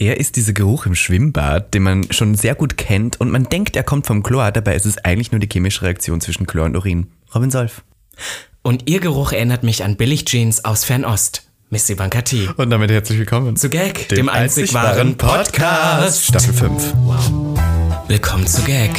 Er ist dieser Geruch im Schwimmbad, den man schon sehr gut kennt und man denkt, er kommt vom Chlor, dabei ist es eigentlich nur die chemische Reaktion zwischen Chlor und Urin. Robin Solf. Und ihr Geruch erinnert mich an Billigjeans aus Fernost. Miss Ivanka T. Und damit herzlich willkommen zu Gag, dem, dem einzig wahren Podcast. Staffel 5. Wow. Willkommen zu Gag.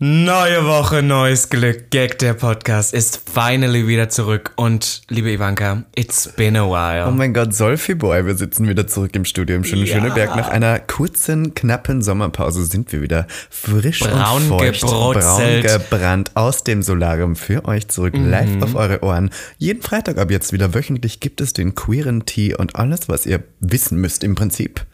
Neue Woche, neues Glück. Gag, der Podcast ist finally wieder zurück. Und liebe Ivanka, it's been a while. Oh mein Gott, Solfi Boy, wir sitzen wieder zurück im Studio im schönen ja. Schöneberg. Nach einer kurzen, knappen Sommerpause sind wir wieder frisch braun und feucht, gebrutzelt. braun gebrannt aus dem Solarium für euch zurück, mhm. live auf eure Ohren. Jeden Freitag ab jetzt wieder wöchentlich gibt es den queeren Tee und alles, was ihr wissen müsst im Prinzip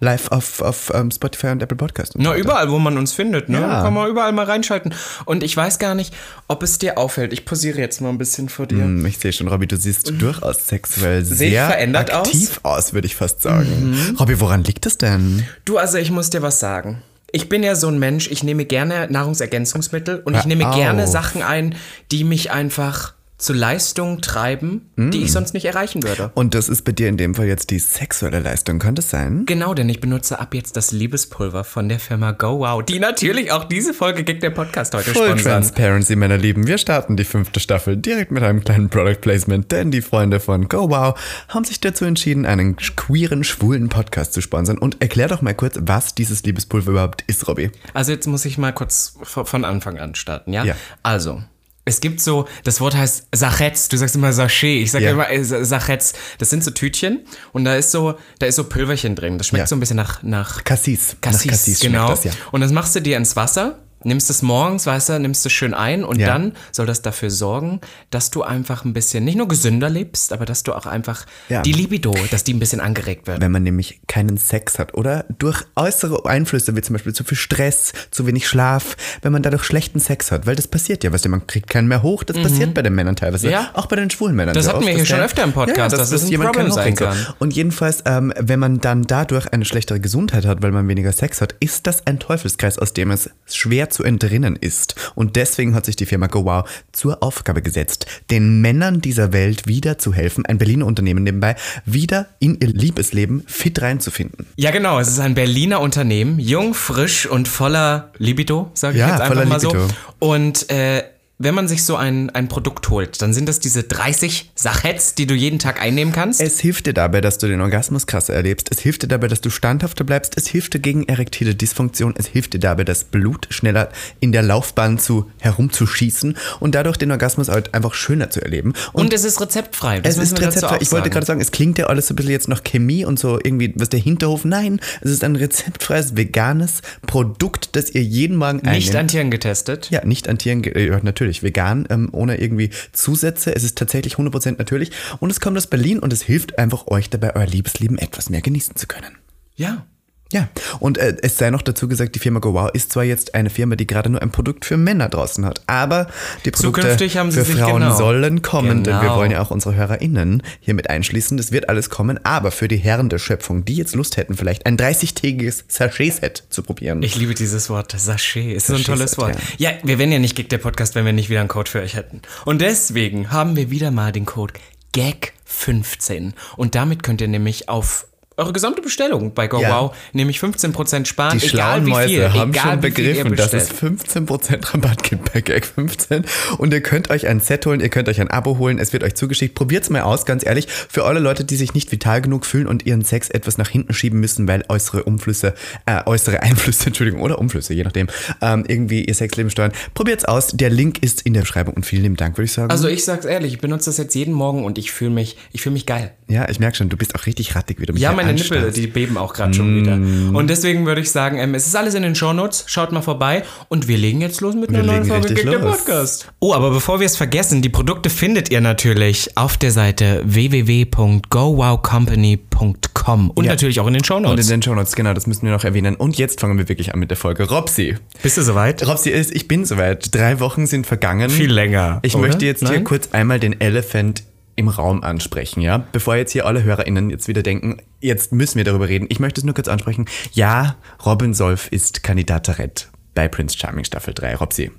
live auf, auf um, ähm, Spotify und Apple Podcast. Und Na, so überall, wo man uns findet, ne? Ja. Kann man überall mal reinschalten. Und ich weiß gar nicht, ob es dir auffällt. Ich posiere jetzt mal ein bisschen vor dir. Mm, ich sehe schon, Robby, du siehst mhm. durchaus sexuell sehr verändert aktiv aus, aus würde ich fast sagen. Mhm. Robby, woran liegt das denn? Du, also ich muss dir was sagen. Ich bin ja so ein Mensch, ich nehme gerne Nahrungsergänzungsmittel und Hör ich nehme auf. gerne Sachen ein, die mich einfach zu Leistungen treiben, mm. die ich mm. sonst nicht erreichen würde. Und das ist bei dir in dem Fall jetzt die sexuelle Leistung, könnte es sein? Genau, denn ich benutze ab jetzt das Liebespulver von der Firma Go Wow, die natürlich auch diese Folge Gig der Podcast heute Full sponsern. Transparency, meine Lieben. Wir starten die fünfte Staffel direkt mit einem kleinen Product Placement, denn die Freunde von Go Wow haben sich dazu entschieden, einen queeren, schwulen Podcast zu sponsern. Und erklär doch mal kurz, was dieses Liebespulver überhaupt ist, Robby. Also jetzt muss ich mal kurz von Anfang an starten, ja? Ja. Also, es gibt so, das Wort heißt Sachetz, du sagst immer Sachet, ich sage ja. immer äh, Sachetz. Das sind so Tütchen und da ist so, da ist so Pülverchen drin. Das schmeckt ja. so ein bisschen nach, nach Cassis. Cassis, nach Cassis genau. Das, ja. Und das machst du dir ins Wasser nimmst es morgens, weißt du, nimmst es schön ein und ja. dann soll das dafür sorgen, dass du einfach ein bisschen nicht nur gesünder lebst, aber dass du auch einfach ja. die Libido, dass die ein bisschen angeregt wird. Wenn man nämlich keinen Sex hat oder durch äußere Einflüsse wie zum Beispiel zu viel Stress, zu wenig Schlaf, wenn man dadurch schlechten Sex hat, weil das passiert ja, weißt du, man kriegt keinen mehr hoch, das mhm. passiert bei den Männern teilweise, ja. auch bei den schwulen Männern. Das hatten wir hier schon öfter im Podcast, dass, dass das jemand Problem sein kann. Und jedenfalls, ähm, wenn man dann dadurch eine schlechtere Gesundheit hat, weil man weniger Sex hat, ist das ein Teufelskreis, aus dem es schwer zu entrinnen ist ist. Und deswegen hat sich die Firma GoWow zur Aufgabe gesetzt, den Männern dieser Welt wieder zu helfen, ein Berliner Unternehmen nebenbei, wieder in ihr Liebesleben fit reinzufinden. Ja, genau. Es ist ein Berliner Unternehmen, jung, frisch und voller Libido, sage ich ja, jetzt einfach mal Libido. so. Und äh, wenn man sich so ein, ein Produkt holt, dann sind das diese 30 Sachets, die du jeden Tag einnehmen kannst. Es hilft dir dabei, dass du den Orgasmus krasser erlebst. Es hilft dir dabei, dass du standhafter bleibst. Es hilft dir gegen erektile Dysfunktion. Es hilft dir dabei, das Blut schneller in der Laufbahn zu herumzuschießen und dadurch den Orgasmus halt einfach schöner zu erleben. Und, und es ist rezeptfrei. Das es ist rezeptfrei. Ich wollte gerade sagen, es klingt ja alles so ein bisschen jetzt noch Chemie und so irgendwie, was der Hinterhof. Nein, es ist ein rezeptfreies, veganes Produkt, das ihr jeden Morgen einnehmt. Nicht an Tieren getestet? Ja, nicht an Tieren, ja, natürlich natürlich vegan, ähm, ohne irgendwie Zusätze. Es ist tatsächlich 100% natürlich und es kommt aus Berlin und es hilft einfach euch dabei, euer Liebesleben etwas mehr genießen zu können. Ja, ja, und äh, es sei noch dazu gesagt, die Firma GoWow ist zwar jetzt eine Firma, die gerade nur ein Produkt für Männer draußen hat, aber die Produkte für Frauen genau. sollen kommen, genau. denn wir genau. wollen ja auch unsere HörerInnen hier mit einschließen. Das wird alles kommen, aber für die Herren der Schöpfung, die jetzt Lust hätten, vielleicht ein 30-tägiges Sachet-Set zu probieren. Ich liebe dieses Wort, Sachet, ist so ein tolles Wort. Ja. ja, wir wären ja nicht Gig der Podcast, wenn wir nicht wieder einen Code für euch hätten. Und deswegen haben wir wieder mal den Code GAG15 und damit könnt ihr nämlich auf eure gesamte Bestellung bei GoWow, ja. nämlich 15% sparen. Die schlauen Mäuse haben schon begriffen, dass es 15% Rabatt gibt bei Gag 15 und ihr könnt euch ein Set holen, ihr könnt euch ein Abo holen, es wird euch zugeschickt. Probiert's mal aus, ganz ehrlich, für alle Leute, die sich nicht vital genug fühlen und ihren Sex etwas nach hinten schieben müssen, weil äußere Umflüsse, äh, äußere Einflüsse, Entschuldigung, oder Umflüsse, je nachdem, ähm, irgendwie ihr Sexleben steuern. Probiert's aus, der Link ist in der Beschreibung und vielen lieben Dank, würde ich sagen. Also ich sag's ehrlich, ich benutze das jetzt jeden Morgen und ich fühle mich, ich fühle mich geil. Ja, ich merke schon, du bist auch richtig rattig, wie du mich Ja, meine meine Nippel, die beben auch gerade mm. schon wieder. Und deswegen würde ich sagen, ähm, es ist alles in den Shownotes. Schaut mal vorbei. Und wir legen jetzt los mit wir einer neuen Folge Kick der Podcast. Oh, aber bevor wir es vergessen, die Produkte findet ihr natürlich auf der Seite www.gowowcompany.com und ja. natürlich auch in den Shownotes. Und in den Shownotes, genau, das müssen wir noch erwähnen. Und jetzt fangen wir wirklich an mit der Folge. Robsi. Bist du soweit? Robsi ist, ich bin soweit. Drei Wochen sind vergangen. Viel länger. Ich oder? möchte jetzt Nein? hier kurz einmal den Elephant im Raum ansprechen, ja? Bevor jetzt hier alle HörerInnen jetzt wieder denken, jetzt müssen wir darüber reden. Ich möchte es nur kurz ansprechen. Ja, Robin Solf ist Kandidaterett bei Prince Charming Staffel 3. Robsi.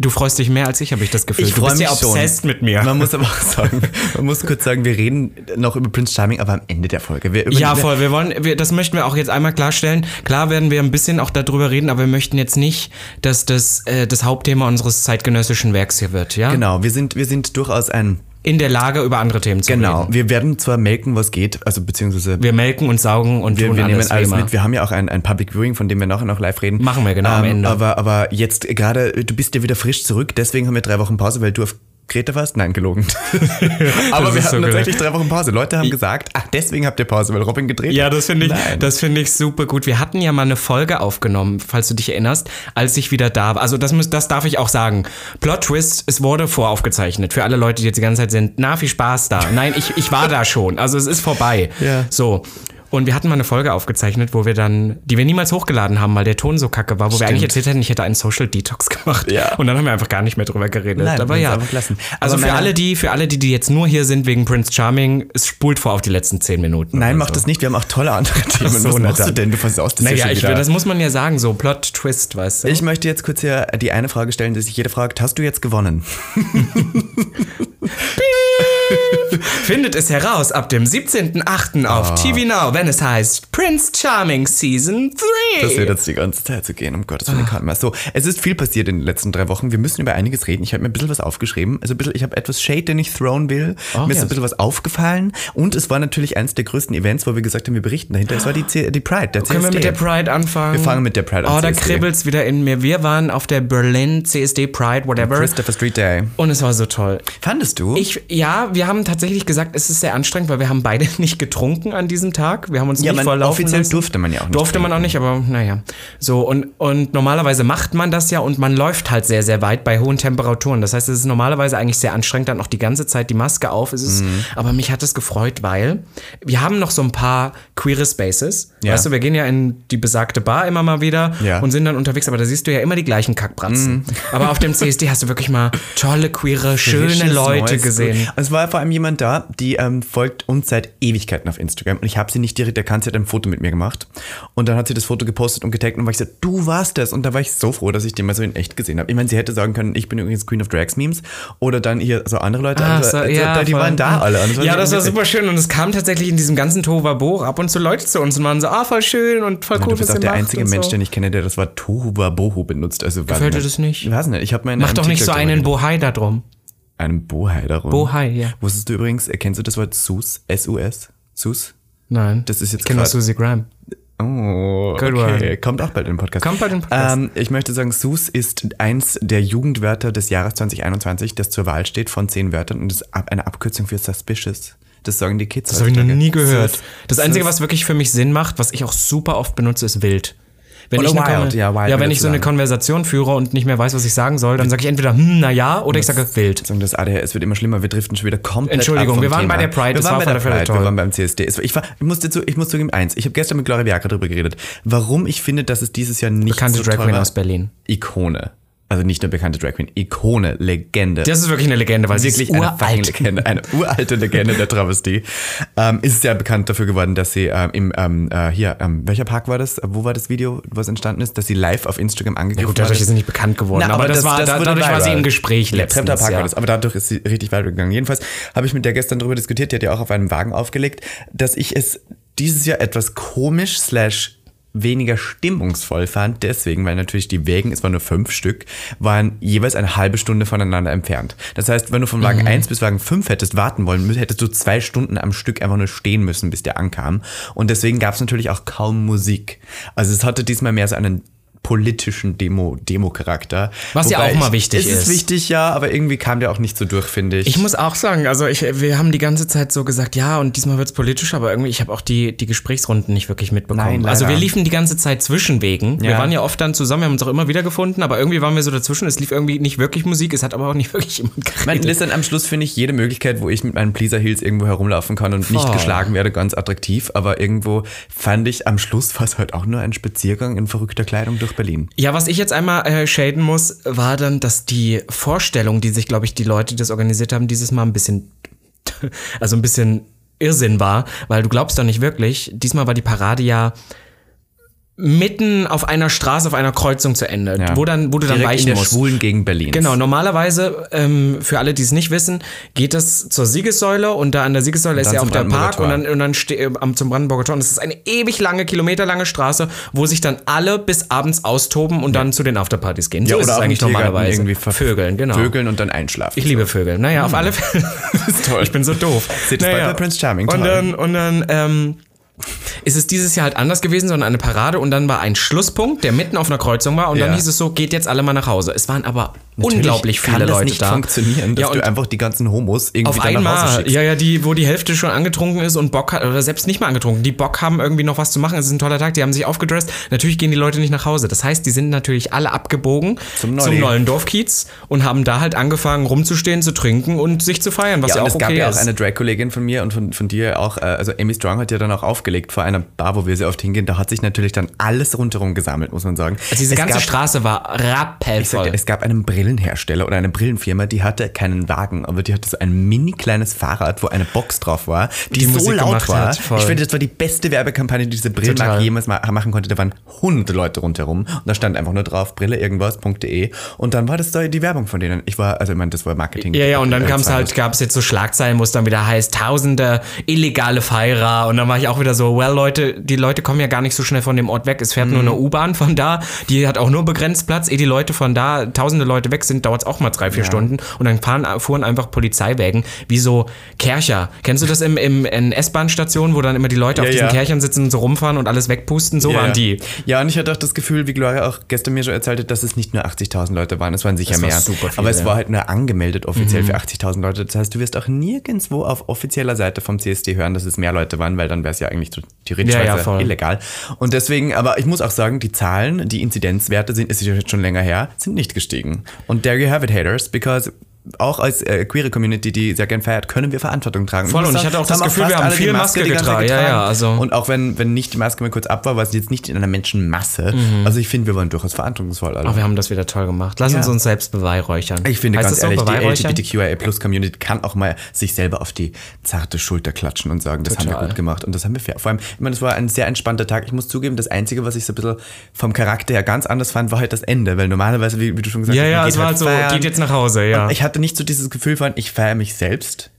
Du freust dich mehr als ich, habe ich das Gefühl. Ich du bist ja obsessed mit mir. Man muss aber auch sagen, man muss kurz sagen, wir reden noch über Prince Charming, aber am Ende der Folge. Ja, voll. Wir wollen, wir, das möchten wir auch jetzt einmal klarstellen. Klar werden wir ein bisschen auch darüber reden, aber wir möchten jetzt nicht, dass das äh, das Hauptthema unseres zeitgenössischen Werks hier wird. Ja. Genau. Wir sind wir sind durchaus ein in der Lage, über andere Themen zu genau. reden. Genau. Wir werden zwar melken, was geht, also beziehungsweise. Wir melken und saugen und wir, tun wir nehmen alles, alles mit. Wir haben ja auch ein, ein Public Viewing, von dem wir nachher noch live reden. Machen wir genau ähm, am Ende. Aber, aber jetzt gerade, du bist ja wieder frisch zurück, deswegen haben wir drei Wochen Pause, weil du auf Grete warst? Nein, gelogen. Aber wir hatten so tatsächlich drei Wochen Pause. Leute haben gesagt, ach, deswegen habt ihr Pause, weil Robin gedreht Ja, das finde ich, das finde ich super gut. Wir hatten ja mal eine Folge aufgenommen, falls du dich erinnerst, als ich wieder da war. Also das, muss, das darf ich auch sagen. Plot Twist, es wurde voraufgezeichnet. Für alle Leute, die jetzt die ganze Zeit sind, na, viel Spaß da. Nein, ich, ich war da schon. Also es ist vorbei. Ja. So. Und wir hatten mal eine Folge aufgezeichnet, wo wir dann, die wir niemals hochgeladen haben, weil der Ton so kacke war, wo Stimmt. wir eigentlich erzählt hätten, ich hätte einen Social Detox gemacht. Ja. Und dann haben wir einfach gar nicht mehr drüber geredet. Nein, Aber ja. Also für alle die, für alle die, die jetzt nur hier sind wegen Prince Charming, es spult vor auf die letzten zehn Minuten. Nein, macht so. das nicht. Wir haben auch tolle andere Themen. So, Was machst du denn? Du versaust das naja, ja ich, das muss man ja sagen, so Plot Twist, weißt du. Ich möchte jetzt kurz hier die eine Frage stellen, die sich jeder fragt, hast du jetzt gewonnen? Findet es heraus ab dem 17.08. auf oh. TV Now, wenn es heißt Prince Charming Season 3. Das wird jetzt die ganze Zeit so gehen, um Gottes Willen, oh. mehr. So, es ist viel passiert in den letzten drei Wochen. Wir müssen über einiges reden. Ich habe mir ein bisschen was aufgeschrieben. Also ein bisschen, ich habe etwas Shade, den ich thrown will. Oh, mir ist yes. ein bisschen was aufgefallen. Und es war natürlich eines der größten Events, wo wir gesagt haben, wir berichten dahinter. Es war die, C die Pride, der CSD. Können wir mit der Pride anfangen? Wir fangen mit der Pride an. Oh, da kribbelt es wieder in mir. Wir waren auf der Berlin CSD Pride, whatever. Christopher Street Day. Und es war so toll. Fandest du? Ich, ja, wir haben tatsächlich gesagt, es ist sehr anstrengend, weil wir haben beide nicht getrunken an diesem Tag. Wir haben uns ja, nicht voll Offiziell lassen. durfte man ja auch nicht. Durfte trinken. man auch nicht, aber naja. So, und, und normalerweise macht man das ja und man läuft halt sehr, sehr weit bei hohen Temperaturen. Das heißt, es ist normalerweise eigentlich sehr anstrengend, dann auch die ganze Zeit die Maske auf. Es ist, mhm. Aber mich hat es gefreut, weil wir haben noch so ein paar queere Spaces. Ja. Weißt du, wir gehen ja in die besagte Bar immer mal wieder ja. und sind dann unterwegs, aber da siehst du ja immer die gleichen Kackbratzen. Mhm. Aber auf dem CSD hast du wirklich mal tolle, queere, schöne Leute gesehen. Es war vor allem jemand da, die ähm, folgt uns seit Ewigkeiten auf Instagram und ich habe sie nicht direkt erkannt, sie hat ein Foto mit mir gemacht und dann hat sie das Foto gepostet und getaggt und war ich so, du warst das und da war ich so froh, dass ich den mal so in echt gesehen habe. Ich meine, sie hätte sagen können, ich bin übrigens Queen of Drags Memes oder dann hier so andere Leute, ah, also, so, ja, die waren da alle. Das ja, das war super schön und es kam tatsächlich in diesem ganzen Tohuwabohu ab und zu Leute zu uns und waren so, ah, voll schön und voll cool, Du bist auch der einzige Mensch, so. den ich kenne, der das Wort Tohuwabohu benutzt. Also, Gefällt dir das nicht? Ich weiß nicht, ich habe meine Mach doch nicht so einen Bohai da drum. Einen Bohai darum. Bohai, ja. Wusstest du übrigens, erkennst du das Wort Sus? S-U-S? Sus? Nein. Das ist jetzt Ich kenne Susie Graham. Oh, Good okay. One. Kommt auch bald in den Podcast. Kommt bald in den Podcast. Ähm, ich möchte sagen, Sus ist eins der Jugendwörter des Jahres 2021, das zur Wahl steht von zehn Wörtern und ist eine Abkürzung für suspicious. Das sagen die Kids. Das habe ich noch nie gehört. Sus. Das Einzige, was wirklich für mich Sinn macht, was ich auch super oft benutze, ist wild. Wenn oder ich wild, ja, wild ja, wenn ich so eine Konversation führe und nicht mehr weiß, was ich sagen soll, dann sage ich entweder hm, na ja, oder ich sage wild. Das ADHS wird immer schlimmer, wir driften schon wieder komplett Entschuldigung, wir waren Thema. bei der Pride, wir das waren war bei der Pride, wir waren beim CSD. Ich, war, ich, musste zu, ich muss zugeben, eins, ich habe gestern mit Gloria Bianca darüber geredet, warum ich finde, dass es dieses Jahr nicht Bekannte so Drag Queen aus Berlin. Ikone also nicht nur bekannte Drag Queen, Ikone, Legende. Das ist wirklich eine Legende, weil wirklich sie ist eine uralt. Legende, eine uralte Legende der Travestie. Ähm, ist ja bekannt dafür geworden, dass sie ähm, im ähm, äh, hier, ähm, welcher Park war das? Wo war das Video, was entstanden ist, dass sie live auf Instagram angegriffen ja, gut, dadurch ist sie nicht bekannt geworden, Na, aber, aber, das, das war, das da, dadurch viral. war sie im Gespräch letztens. Ja, Park ja. war das, aber dadurch ist sie richtig weit gegangen. Jedenfalls habe ich mit der gestern darüber diskutiert, die hat ja auch auf einem Wagen aufgelegt, dass ich es dieses Jahr etwas komisch slash weniger stimmungsvoll fand, deswegen, weil natürlich die Wägen, es waren nur fünf Stück, waren jeweils eine halbe Stunde voneinander entfernt. Das heißt, wenn du von Wagen mhm. 1 bis Wagen 5 hättest warten wollen, hättest du zwei Stunden am Stück einfach nur stehen müssen, bis der ankam. Und deswegen gab es natürlich auch kaum Musik. Also es hatte diesmal mehr so einen politischen Demo, Demo-Charakter. Was Wobei ja auch mal wichtig ist. Ist es wichtig, ja, aber irgendwie kam der auch nicht so durch, finde ich. Ich muss auch sagen, also ich, wir haben die ganze Zeit so gesagt, ja, und diesmal wird es politisch, aber irgendwie, ich habe auch die, die Gesprächsrunden nicht wirklich mitbekommen. Nein, also wir liefen die ganze Zeit zwischen Wegen. Ja. Wir waren ja oft dann zusammen, wir haben uns auch immer wieder gefunden, aber irgendwie waren wir so dazwischen. Es lief irgendwie nicht wirklich Musik, es hat aber auch nicht wirklich jemand geredet. Man ist dann am Schluss, finde ich, jede Möglichkeit, wo ich mit meinen Pleaser Heels irgendwo herumlaufen kann und Voll. nicht geschlagen werde, ganz attraktiv. Aber irgendwo fand ich, am Schluss war es halt auch nur ein Spaziergang in verrückter Kleidung durch Berlin. Ja, was ich jetzt einmal äh, shaden muss, war dann, dass die Vorstellung, die sich, glaube ich, die Leute, die das organisiert haben, dieses Mal ein bisschen, also ein bisschen Irrsinn war, weil du glaubst doch nicht wirklich, diesmal war die Parade ja mitten auf einer Straße, auf einer Kreuzung zu Ende, ja. wo, dann, wo du Direkt dann weichen in der musst. Schwulen gegen Berlin. Genau, normalerweise, ähm, für alle, die es nicht wissen, geht es zur Siegessäule und da an der Siegessäule ist ja auch der Park Tor. und dann, und dann äh, zum Brandenburger Tor und es ist eine ewig lange, kilometerlange Straße, wo sich dann alle bis abends austoben und ja. dann zu den Afterpartys gehen. So ja, ist es eigentlich normalerweise. Irgendwie Vögeln, genau. Vögeln und dann einschlafen. Ich so. liebe Vögel. Naja, mhm. auf alle Fälle. das ist toll. Ich bin so doof. Seht naja. bei Prince Charming. Toll. Und dann, und dann ähm, ist es dieses Jahr halt anders gewesen, sondern eine Parade und dann war ein Schlusspunkt, der mitten auf einer Kreuzung war und ja. dann hieß es so, geht jetzt alle mal nach Hause. Es waren aber Natürlich unglaublich viele Leute nicht da. funktionieren, dass ja, du einfach die ganzen Homos irgendwie auf einmal, nach Hause schickst. Ja, ja, die, wo die Hälfte schon angetrunken ist und Bock hat, oder selbst nicht mal angetrunken, die Bock haben irgendwie noch was zu machen. Es ist ein toller Tag, die haben sich aufgedresst. Natürlich gehen die Leute nicht nach Hause. Das heißt, die sind natürlich alle abgebogen zum, zum neuen Dorfkiez und haben da halt angefangen rumzustehen, zu trinken und sich zu feiern, was ja, ja auch okay ist. es gab ja auch eine Drag-Kollegin von mir und von, von dir auch, äh, also Amy Strong hat ja dann auch aufgelegt vor einer Bar, wo wir sehr oft hingehen. Da hat sich natürlich dann alles rundherum gesammelt, muss man sagen. Also diese es ganze gab, Straße war rappelvoll. Sagte, es gab einen Brillenhersteller oder eine Brillenfirma, die hatte keinen Wagen, aber die hatte so ein mini kleines Fahrrad, wo eine Box drauf war, die, die so Musik laut war. Hat, ich finde, das war die beste Werbekampagne, die diese Brillenmarke jemals machen konnte. Da waren hunderte Leute rundherum und da stand einfach nur drauf Brille irgendwas.de und dann war das da die Werbung von denen. Ich war, also ich meine, das war Marketing. Ja, ja, und dann kam es halt, gab es jetzt so Schlagzeilen, wo es dann wieder heißt, tausende illegale Feierer und dann war ich auch wieder so, well Leute, die Leute kommen ja gar nicht so schnell von dem Ort weg. Es fährt mhm. nur eine U-Bahn von da, die hat auch nur begrenzt Platz. Ehe die Leute von da, tausende Leute weg sind, dauert es auch mal drei, vier ja. Stunden. Und dann fahren, fuhren einfach Polizeiwägen, wie so Kercher. Kennst du das im, im, in S-Bahn-Stationen, wo dann immer die Leute ja, auf diesen ja. Kerchern sitzen und so rumfahren und alles wegpusten? So waren die. Ja, und ich hatte auch das Gefühl, wie Gloria auch gestern mir schon erzählt hat, dass es nicht nur 80.000 Leute waren, es waren sicher das mehr. Super viel, Aber es war halt nur angemeldet offiziell mhm. für 80.000 Leute. Das heißt, du wirst auch nirgendwo auf offizieller Seite vom CSD hören, dass es mehr Leute waren, weil dann wäre es ja eigentlich so theoretisch illegal. Und deswegen, aber ich muss auch sagen, die Zahlen, die Inzidenzwerte sind, ist jetzt schon länger her, sind nicht gestiegen. Und there you have it, haters, because auch als äh, queere Community, die sehr gern feiert, können wir Verantwortung tragen. Voll, und ich hatte auch das Gefühl, wir haben viel Maske, Maske getragen. Ja, ja, also. Und auch wenn, wenn nicht die Maske mal kurz ab war, war es jetzt nicht in einer Menschenmasse. Mhm. Also ich finde, wir waren durchaus verantwortungsvoll. Alle. Auch wir haben das wieder toll gemacht. Lass ja. uns uns selbst beweihräuchern. Ich finde heißt ganz ehrlich, die LGBTQIA-Plus-Community kann auch mal sich selber auf die zarte Schulter klatschen und sagen, das Total. haben wir gut gemacht. Und das haben wir fair. Vor allem, ich meine, es war ein sehr entspannter Tag. Ich muss zugeben, das Einzige, was ich so ein bisschen vom Charakter her ganz anders fand, war halt das Ende. Weil normalerweise, wie, wie du schon gesagt hast, ja, ja, es war halt so, geht jetzt nach Hause, ja. Hatte nicht so dieses Gefühl von, ich feiere mich selbst.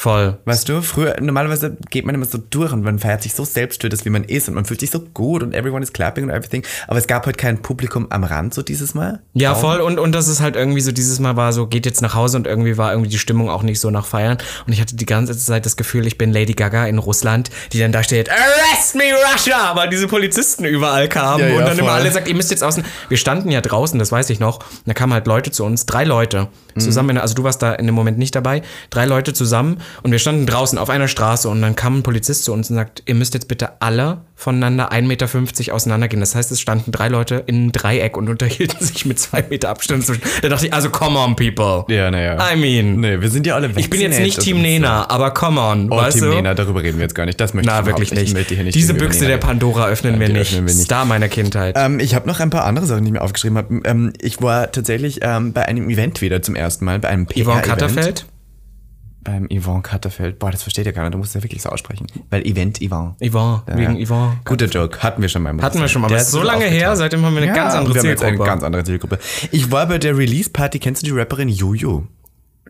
Voll. Weißt du, früher, normalerweise geht man immer so durch und man feiert sich so selbst für das, wie man ist und man fühlt sich so gut und everyone is clapping und everything. Aber es gab halt kein Publikum am Rand so dieses Mal. Ja, Kaum. voll. Und, und das ist halt irgendwie so, dieses Mal war so, geht jetzt nach Hause und irgendwie war irgendwie die Stimmung auch nicht so nach Feiern. Und ich hatte die ganze Zeit das Gefühl, ich bin Lady Gaga in Russland, die dann da steht, Arrest me Russia! Weil diese Polizisten überall kamen ja, ja, und dann voll. immer alle sagt, ihr müsst jetzt außen. Wir standen ja draußen, das weiß ich noch. Und da kamen halt Leute zu uns, drei Leute mhm. zusammen, also du warst da in dem Moment nicht dabei, drei Leute zusammen und wir standen draußen auf einer Straße und dann kam ein Polizist zu uns und sagt, ihr müsst jetzt bitte alle voneinander 1,50 Meter auseinandergehen. Das heißt, es standen drei Leute in einem Dreieck und unterhielten sich mit zwei Meter Abstand. Da dachte ich, also come on, people. Ja, naja. I mean. Nee, wir sind ja alle Ich bin jetzt nicht Team Nena, so. aber come on. Oh, weißt Team du? Nena, darüber reden wir jetzt gar nicht. Das möchte Na, ich wirklich nicht. nicht. Diese Büchse der Pandora öffnen, ja, wir, nicht. öffnen wir nicht. Star meiner Kindheit. Ähm, ich habe noch ein paar andere Sachen, die ich mir aufgeschrieben habe. Ähm, ich war tatsächlich ähm, bei einem Event wieder zum ersten Mal, bei einem PR-Event. Yvonne Katterfeld? Beim Yvonne Katterfeld. Boah, das versteht ja keiner. Du musst es ja wirklich so aussprechen. Weil Event Yvonne. Yvonne, ja. wegen Yvonne. Guter Joke. Hatten wir schon mal. Hatten wir schon mal. Aber ist so lange her, seitdem haben wir eine ja, ganz andere wir Zielgruppe. Haben jetzt eine ganz andere Zielgruppe. Ich war bei der Release-Party. Kennst du die Rapperin Juju?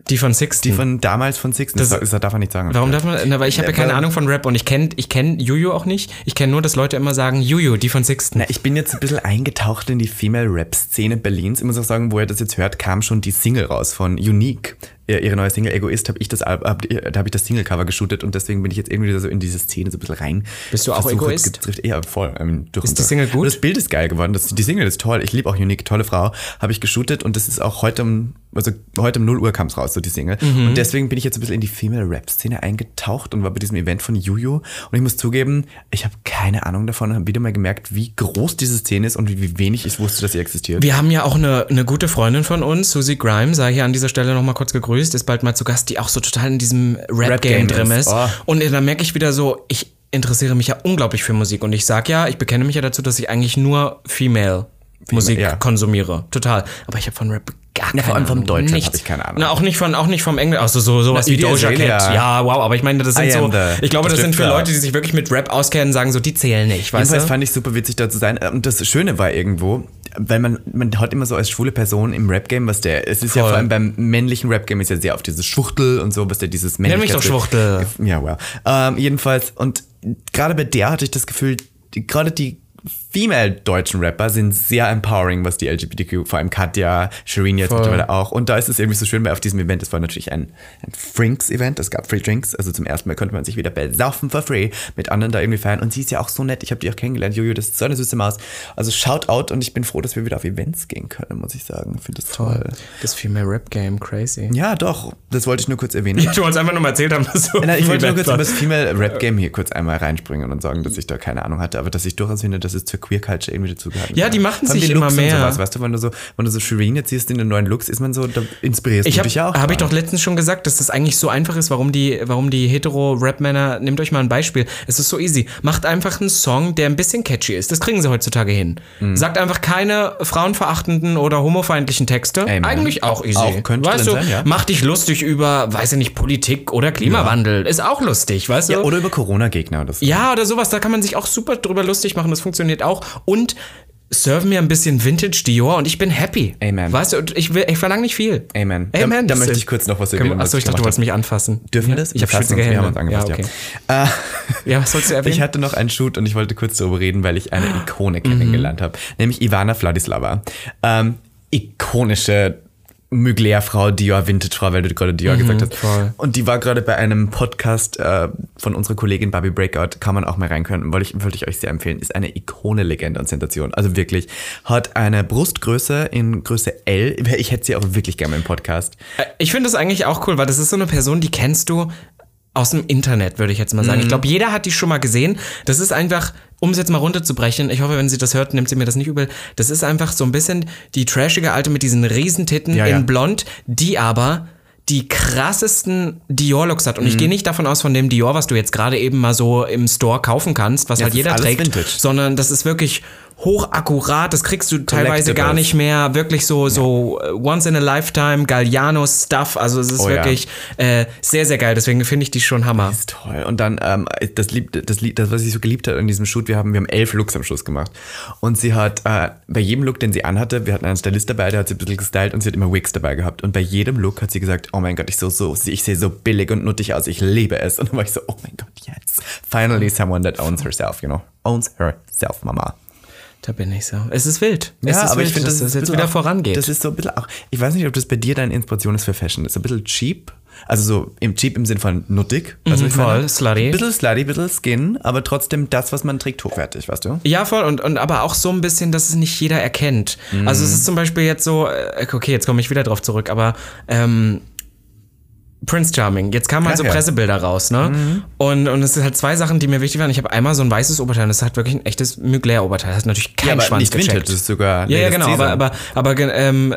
Die von Sixten. Die von damals von Sixten. Das, das, darf man nicht sagen. Warum darf man? Na, weil ich habe ja, keine Ahnung von Rap und ich kenne ich kenn Juju auch nicht. Ich kenne nur, dass Leute immer sagen, Juju, die von Sixten. Na, ich bin jetzt ein bisschen eingetaucht in die Female-Rap-Szene Berlins. Ich muss auch sagen, wo ihr das jetzt hört, kam schon die Single raus von Unique ihre neue Single Egoist, habe ich das, hab, da habe ich das Single-Cover geshootet und deswegen bin ich jetzt irgendwie so in diese Szene so ein bisschen rein. Bist du auch Egoist? Getrifft. Ja, voll. Ähm, ist die Single gut? Und das Bild ist geil geworden. Das, die Single ist toll. Ich liebe auch Unique, tolle Frau. Habe ich geshootet und das ist auch heute um, also heute um 0 Uhr kam es raus, so die Single. Mhm. Und deswegen bin ich jetzt ein bisschen in die Female-Rap-Szene eingetaucht und war bei diesem Event von Juju. Und ich muss zugeben, ich habe keine Ahnung davon und habe wieder mal gemerkt, wie groß diese Szene ist und wie wenig ich wusste, dass sie existiert. Wir haben ja auch eine, eine gute Freundin von uns, Susie Grime, sei hier an dieser Stelle nochmal kurz gegrüßt, ist bald mal zu Gast, die auch so total in diesem Rap-Game Rap drin ist. Oh. Und da merke ich wieder so, ich interessiere mich ja unglaublich für Musik und ich sag ja, ich bekenne mich ja dazu, dass ich eigentlich nur Female Musik ja. konsumiere. Total. Aber ich habe von Rap gar keine ja, vor allem vom Deutschen habe ich keine Ahnung. Na, auch nicht von auch nicht vom Englisch, also so sowas Na, wie Doja Cat. Ja, wow, aber ich meine, das sind I so ich glaube, das sind für Leute, die sich wirklich mit Rap auskennen, sagen so, die zählen nicht, weißt Jedenfalls du? fand ich super witzig da zu sein und das Schöne war irgendwo, weil man man hat immer so als schwule Person im Rap Game, was der es ist Voll. ja vor allem beim männlichen Rap Game ist ja sehr auf dieses Schwuchtel und so, was der dieses männliche Nenn mich doch Schwuchtel. Ja, wow. Ähm, jedenfalls und gerade bei der hatte ich das Gefühl, gerade die female-deutschen Rapper sind sehr empowering, was die LGBTQ, vor allem Katja, Shireen jetzt mittlerweile auch. Und da ist es irgendwie so schön, weil auf diesem Event, es war natürlich ein, ein Frinks-Event, es gab Free Drinks, also zum ersten Mal konnte man sich wieder besaufen for free mit anderen da irgendwie feiern. Und sie ist ja auch so nett, ich habe die auch kennengelernt, Jojo, das ist so eine süße Maus. Also shout out und ich bin froh, dass wir wieder auf Events gehen können, muss ich sagen. Ich finde das toll. Das Female-Rap-Game, crazy. Ja, doch, das wollte ich nur kurz erwähnen. Ich wollte einfach nur mal erzählt haben, dass du Nein, Ich wollte nur kurz über das Female-Rap-Game hier kurz einmal reinspringen und sagen, dass ich da keine Ahnung hatte, aber dass ich durchaus finde, dass es zur Queer Culture irgendwie dazugehört. Ja, die machen sich immer Looks mehr. Sowas, weißt du, wenn du so, wenn du so Shireen jetzt siehst in den neuen Looks, ist man so, da inspirierst ich du hab, dich auch. Habe ich doch letztens schon gesagt, dass das eigentlich so einfach ist, warum die, warum die hetero-Rap-Männer, nehmt euch mal ein Beispiel, es ist so easy. Macht einfach einen Song, der ein bisschen catchy ist. Das kriegen sie heutzutage hin. Mhm. Sagt einfach keine frauenverachtenden oder homofeindlichen Texte. Amen. Eigentlich auch easy. Auch könnte weißt du, sein, ja. Mach dich lustig über, weiß ich nicht, Politik oder Klimawandel. Ja. Ist auch lustig, weißt du? Ja, oder über Corona-Gegner. Ja, oder sowas. Da kann man sich auch super drüber lustig machen. Das funktioniert auch. Und serve mir ein bisschen Vintage Dior und ich bin happy. Amen. Weißt du, ich, will, ich verlange nicht viel. Amen. Amen. Da, da möchte ich kurz noch was erwähnen. Achso, ich dachte, du wolltest mich anfassen. Dürfen wir das? Ich habe schwitzige Hände. Wir haben uns angefasst, ja, okay. ja. Äh, ja, was sollst du erwähnen? Ich hatte noch einen Shoot und ich wollte kurz darüber reden, weil ich eine Ikone kennengelernt habe. Nämlich Ivana Vladislava. Ähm, ikonische Mugler-Frau, Dior, Vintage-Frau, weil du gerade Dior mhm, gesagt hast. Voll. Und die war gerade bei einem Podcast äh, von unserer Kollegin Barbie Breakout, kann man auch mal reinkönnen, wollte ich, wollte ich euch sehr empfehlen. Ist eine Ikone, Legende und Sensation. Also wirklich. Hat eine Brustgröße in Größe L. Ich hätte sie auch wirklich gerne im Podcast. Äh, ich finde das eigentlich auch cool, weil das ist so eine Person, die kennst du aus dem Internet, würde ich jetzt mal sagen. Mhm. Ich glaube, jeder hat die schon mal gesehen. Das ist einfach, um es jetzt mal runterzubrechen, ich hoffe, wenn sie das hört, nimmt sie mir das nicht übel. Das ist einfach so ein bisschen die trashige Alte mit diesen Riesentitten ja, in ja. blond, die aber die krassesten Dior-Looks hat. Und mhm. ich gehe nicht davon aus, von dem Dior, was du jetzt gerade eben mal so im Store kaufen kannst, was ja, halt jeder trägt, Vintage. sondern das ist wirklich hochakkurat, das kriegst du teilweise gar nicht mehr, wirklich so, ja. so äh, once in a lifetime, Galliano-Stuff, also es ist oh, wirklich ja. äh, sehr, sehr geil, deswegen finde ich die schon Hammer. Das ist toll. Und dann, ähm, das, lieb, das, das, was ich so geliebt habe in diesem Shoot, wir haben, wir haben elf Looks am Schluss gemacht. Und sie hat, äh, bei jedem Look, den sie anhatte, wir hatten einen Stylist dabei, der hat sie ein bisschen gestylt und sie hat immer Wigs dabei gehabt. Und bei jedem Look hat sie gesagt, oh mein Gott, ich, so, so, ich sehe so billig und nuttig aus, ich liebe es. Und dann war ich so, oh mein Gott, yes. Finally someone that owns herself, you know. Owns herself, Mama. Da bin ich so. Es ist wild. Es ja, ist aber wild, ich finde, dass, dass es jetzt wieder auch, vorangeht. Das ist so ein bisschen auch, ich weiß nicht, ob das bei dir deine Inspiration ist für Fashion. Das ist ein bisschen cheap. Also so im cheap im Sinn von nuttig. Also mhm, voll, slutty. Ein bisschen slutty, ein bisschen skin, aber trotzdem das, was man trägt, hochwertig, weißt du? Ja, voll. Und, und aber auch so ein bisschen, dass es nicht jeder erkennt. Mhm. Also es ist zum Beispiel jetzt so, äh, okay, jetzt komme ich wieder drauf zurück, aber ähm, Prince Charming. Jetzt kamen halt so Pressebilder raus, ne? Mhm. Und, und es sind halt zwei Sachen, die mir wichtig waren. Ich habe einmal so ein weißes Oberteil, das hat wirklich ein echtes Mugler-Oberteil. Das hat natürlich keinen ja, Schwanz nicht gecheckt. Vintage, das ist sogar. Ja, ja, genau, aber, aber, aber ähm,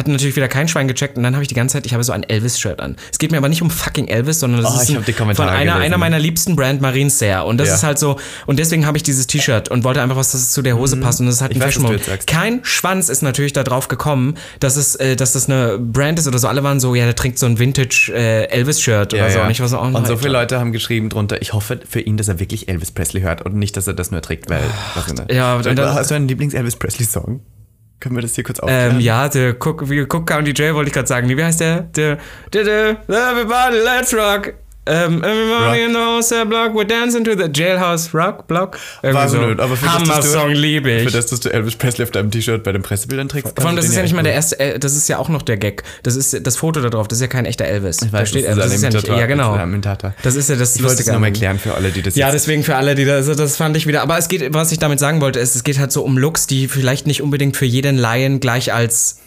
hat natürlich wieder kein Schwein gecheckt und dann habe ich die ganze Zeit, ich habe so ein Elvis-Shirt an. Es geht mir aber nicht um fucking Elvis, sondern das oh, ist ein, von einer, einer meiner liebsten Brand, Marine Serre. Und das ja. ist halt so, und deswegen habe ich dieses T-Shirt und wollte einfach was, das zu der Hose mhm. passt und das hat ein Fashion. Kein Schwanz ist natürlich da drauf gekommen, dass es, äh, dass das eine Brand ist oder so. Alle waren so, ja, der trägt so ein Vintage äh, Elvis-Shirt ja, oder so. Ja. Und, ich war so, oh, und so viele Leute haben geschrieben drunter, ich hoffe für ihn, dass er wirklich Elvis Presley hört und nicht, dass er das nur trägt, weil. ja, und dann, hast du einen Lieblings-Elvis Presley-Song? Können wir das hier kurz aufklären? Ähm, ja, der Cook, Cook County Jail wollte ich gerade sagen. Wie heißt der? Der, der, der, everybody, let's rock. Ähm, Everybody in the wholesale block, we're dancing to the jailhouse rock block. War so, aber für Hammer-Song liebe ich. Für das, dass du Elvis Presley auf deinem T-Shirt bei den Pressebildern trägst. Vor allem, das ist ja nicht mal der erste, das ist ja auch noch der Gag. Das ist das Foto da drauf, das ist ja kein echter Elvis. Ich weiß, da steht das, das ist ja nicht, ja genau. Das ist ja das Ich wollte es nochmal erklären für alle, die das Ja, deswegen für alle, die das, also das fand ich wieder, aber es geht, was ich damit sagen wollte, ist, es geht halt so um Looks, die vielleicht nicht unbedingt für jeden Laien gleich als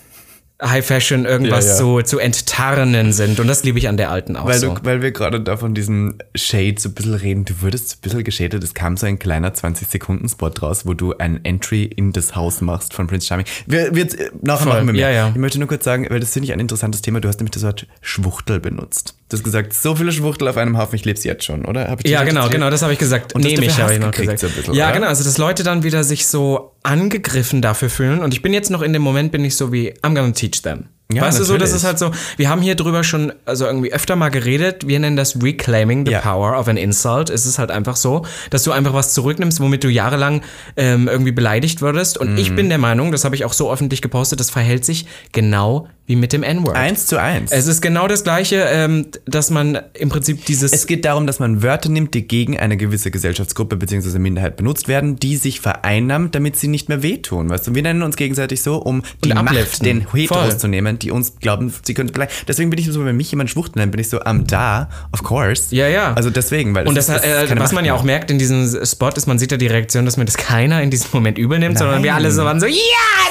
High Fashion irgendwas ja, ja. So, zu enttarnen sind. Und das liebe ich an der alten auch weil. Du, weil wir gerade da von diesem Shade so ein bisschen reden. Du würdest ein bisschen geschadet. Es kam so ein kleiner 20-Sekunden-Spot raus, wo du ein Entry in das Haus machst von Prince Charming. Wir, wir, nachher Voll. machen wir mehr. Ja, ja. Ich möchte nur kurz sagen, weil das finde ich ein interessantes Thema. Du hast nämlich das Wort Schwuchtel benutzt. Du hast gesagt, so viele Schwuchtel auf einem Haufen, ich lebe es jetzt schon, oder? ja, genau, genau, das habe ich gesagt. Und Nehme ich, habe ich noch gesagt. So bisschen, ja, oder? genau, also dass Leute dann wieder sich so angegriffen dafür fühlen. Und ich bin jetzt noch in dem Moment, bin ich so wie, I'm gonna teach them. Ja, weißt natürlich. du so, das ist halt so, wir haben hier drüber schon, also irgendwie öfter mal geredet, wir nennen das Reclaiming the ja. Power of an Insult. Es ist halt einfach so, dass du einfach was zurücknimmst, womit du jahrelang ähm, irgendwie beleidigt würdest. Und mm. ich mhm. bin der Meinung, das habe ich auch so öffentlich gepostet, das verhält sich genau wie mit dem N-Word. Eins zu eins. Es ist genau das Gleiche, ähm, dass man im Prinzip dieses. Es geht darum, dass man Wörter nimmt, die gegen eine gewisse Gesellschaftsgruppe bzw. Minderheit benutzt werden, die sich vereinnahmt, damit sie nicht mehr wehtun. Weißt du, wir nennen uns gegenseitig so, um die Macht den Heteros zu nehmen, die uns glauben, sie können bleiben. Deswegen bin ich so, wenn mich jemand Schwuchtel nennt, bin ich so, am da, of course. Ja, ja. Also deswegen, weil Und das, das, das äh, was man ja auch merkt in diesem Spot, ist, man sieht ja die Reaktion, dass mir das keiner in diesem Moment übel nimmt, Nein. sondern wir alle so waren so, yes,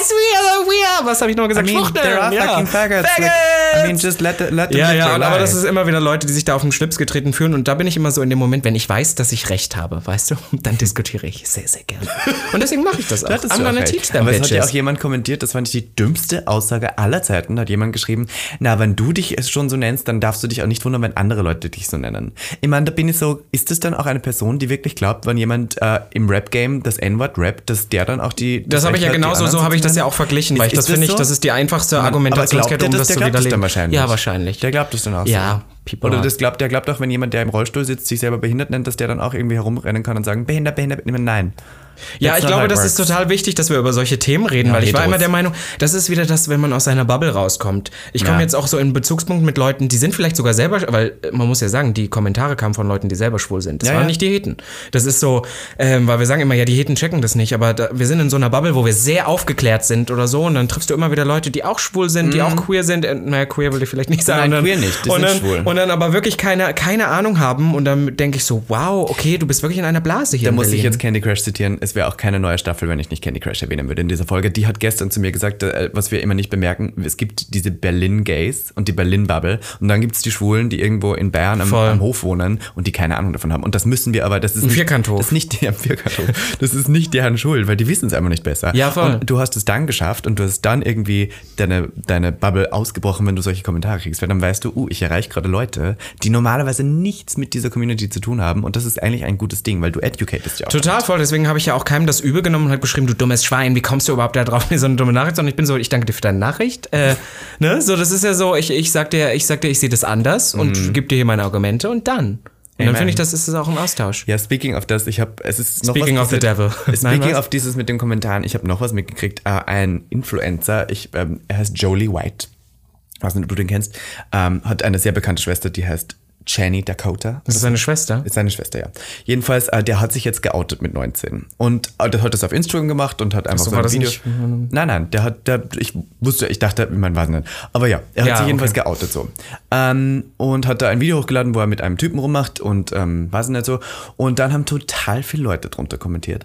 we are, we are. Was habe ich noch gesagt? I mean, Schwuchteln. Ja fucking faggots. faggots. Like, I mean, just let, let them Ja, ja, aber das ist immer wieder Leute, die sich da auf den Schlips getreten fühlen. Und da bin ich immer so in dem Moment, wenn ich weiß, dass ich recht habe, weißt du, dann diskutiere ich sehr, sehr gerne. Und deswegen mache ich das auch. Das I'm gonna teach them, Aber es hat ja auch jemand kommentiert, das fand ich die dümmste Aussage aller Zeiten. Da hat jemand geschrieben, na, wenn du dich es schon so nennst, dann darfst du dich auch nicht wundern, wenn andere Leute dich so nennen. Ich meine, da bin ich so, ist das dann auch eine Person, die wirklich glaubt, wenn jemand äh, im Rap-Game das N-Wort rappt, dass der dann auch die... Das, das habe ich ja genauso, so habe ich das ja auch verglichen, weil ich das finde ich, das ist die einfachste Argumentationskette, um das, das zu widerlegen. Wahrscheinlich. Ja, wahrscheinlich. Der glaubt es dann auch Ja, so. Oder das glaubt, der glaubt auch, wenn jemand, der im Rollstuhl sitzt, sich selber behindert nennt, dass der dann auch irgendwie herumrennen kann und sagen, behindert, behindert, nein. Ja, ich glaube, das ist total wichtig, dass wir über solche Themen reden, ja, weil ich war immer der Meinung, das ist wieder das, wenn man aus seiner Bubble rauskommt. Ich komme ja. jetzt auch so in Bezugspunkt mit Leuten, die sind vielleicht sogar selber, weil man muss ja sagen, die Kommentare kamen von Leuten, die selber schwul sind. Das ja, waren nicht die Heten. Das ist so, ähm, weil wir sagen immer, ja, die Heten checken das nicht, aber da, wir sind in so einer Bubble, wo wir sehr aufgeklärt sind oder so und dann triffst du immer wieder Leute, die auch schwul sind, mhm. die auch queer sind. Äh, naja, queer will ich vielleicht nicht sagen. Nein, queer nicht, die und sind dann, schwul. Und dann aber wirklich keine, keine Ahnung haben und dann denke ich so, wow, okay, du bist wirklich in einer Blase hier. Da muss Berlin. ich jetzt Candy Crush zitieren, es wäre auch keine neue Staffel, wenn ich nicht Candy Crush erwähnen würde in dieser Folge. Die hat gestern zu mir gesagt, äh, was wir immer nicht bemerken, es gibt diese Berlin-Gays und die Berlin-Bubble und dann gibt es die Schwulen, die irgendwo in Bayern am, am, Hof wohnen und die keine Ahnung davon haben. Und das müssen wir aber, das ist Vierkanthof. Das ist nicht der. Das ist nicht deren Schuld, weil die wissen es einfach nicht besser. Ja, voll. Und du hast es dann geschafft und du hast dann irgendwie deine, deine Bubble ausgebrochen, wenn du solche Kommentare kriegst, weil dann weißt du, uh, ich erreiche gerade Leute, die normalerweise nichts mit dieser Community zu tun haben und das ist eigentlich ein gutes Ding, weil du educatest ja auch. Total voll, deswegen habe ich ja auch keinem das übel genommen und hat geschrieben, du dummes Schwein, wie kommst du überhaupt da drauf, mir so eine dumme Nachricht? Sondern ich bin so, ich danke dir für deine Nachricht. Äh, ne? So, das ist ja so, ich, ich sag dir, ich sag dir, ich sehe das anders mhm. und gebe dir hier meine Argumente und dann. Und dann finde ich, das ist auch ein Austausch. Ja, speaking of das, ich habe, es ist noch Speaking was, of the devil. Speaking Nein, of dieses mit den Kommentaren, ich habe noch was mitgekriegt. Äh, ein Influencer, ich, ähm, er heißt Jolie White. Ich weiß nicht, ob du den kennst, ähm, hat eine sehr bekannte Schwester, die heißt Channy Dakota. Das ist seine Schwester? Ist seine Schwester, ja. Jedenfalls, äh, der hat sich jetzt geoutet mit 19. Und äh, der hat das auf Instagram gemacht und hat einfach so, ein Video. Nicht? Nein, nein, der hat, der, ich wusste, ich dachte, man weiß nicht. Aber ja, er hat ja, sich jedenfalls okay. geoutet so. Ähm, und hat da ein Video hochgeladen, wo er mit einem Typen rummacht und ähm, weiß nicht so. Und dann haben total viele Leute drunter kommentiert.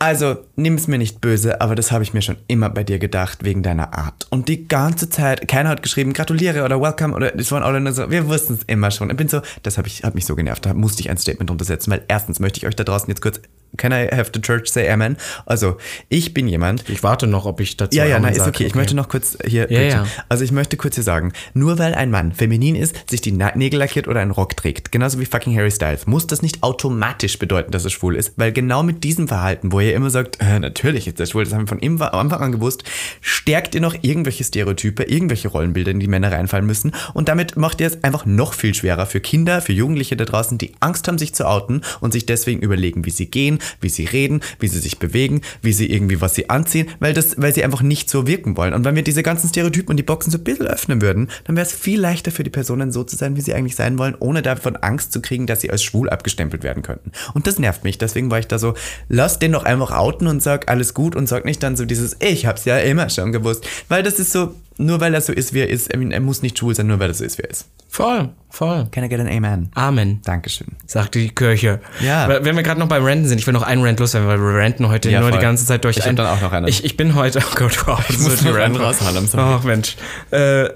Also, nimm es mir nicht böse, aber das habe ich mir schon immer bei dir gedacht, wegen deiner Art. Und die ganze Zeit, keiner hat geschrieben, gratuliere oder welcome oder es waren alle nur so, wir wussten es immer schon. Ich bin so, das habe ich, hat mich so genervt, da musste ich ein Statement untersetzen, weil erstens möchte ich euch da draußen jetzt kurz Can I have the church say amen? Also, ich bin jemand. Ich warte noch, ob ich dazu Ja, ja, nein, ist okay. okay. Ich möchte noch kurz hier. Ja, ja. Also, ich möchte kurz hier sagen, nur weil ein Mann feminin ist, sich die Nägel lackiert oder einen Rock trägt, genauso wie fucking Harry Styles, muss das nicht automatisch bedeuten, dass er schwul ist, weil genau mit diesem Verhalten, wo er immer sagt, äh, natürlich ist er schwul, das haben wir von ihm am Anfang an gewusst, stärkt ihr noch irgendwelche Stereotype, irgendwelche Rollenbilder, in die Männer reinfallen müssen und damit macht ihr es einfach noch viel schwerer für Kinder, für Jugendliche da draußen, die Angst haben, sich zu outen und sich deswegen überlegen, wie sie gehen, wie sie reden, wie sie sich bewegen, wie sie irgendwie was sie anziehen, weil das, weil sie einfach nicht so wirken wollen. Und wenn wir diese ganzen Stereotypen und die Boxen so ein bisschen öffnen würden, dann wäre es viel leichter für die Personen so zu sein, wie sie eigentlich sein wollen, ohne davon Angst zu kriegen, dass sie als schwul abgestempelt werden könnten. Und das nervt mich. Deswegen war ich da so, lass den doch einfach outen und sag alles gut und sag nicht dann so dieses, ich hab's ja immer schon gewusst. Weil das ist so, nur weil er so ist, wie er ist, er muss nicht schwul sein, nur weil er so ist, wie er ist. Voll, voll. Can I get an Amen? Amen. Dankeschön. Sagt die Kirche. Ja. Wenn wir gerade noch beim Ranten sind, ich will noch einen Rant loswerden, weil wir ranten heute ja, nur voll. die ganze Zeit durch. Ich hab dann auch noch einen. Ich, ich bin heute, oh Gott, wow. Ich muss die Rant raushauen. Oh Mensch. Äh,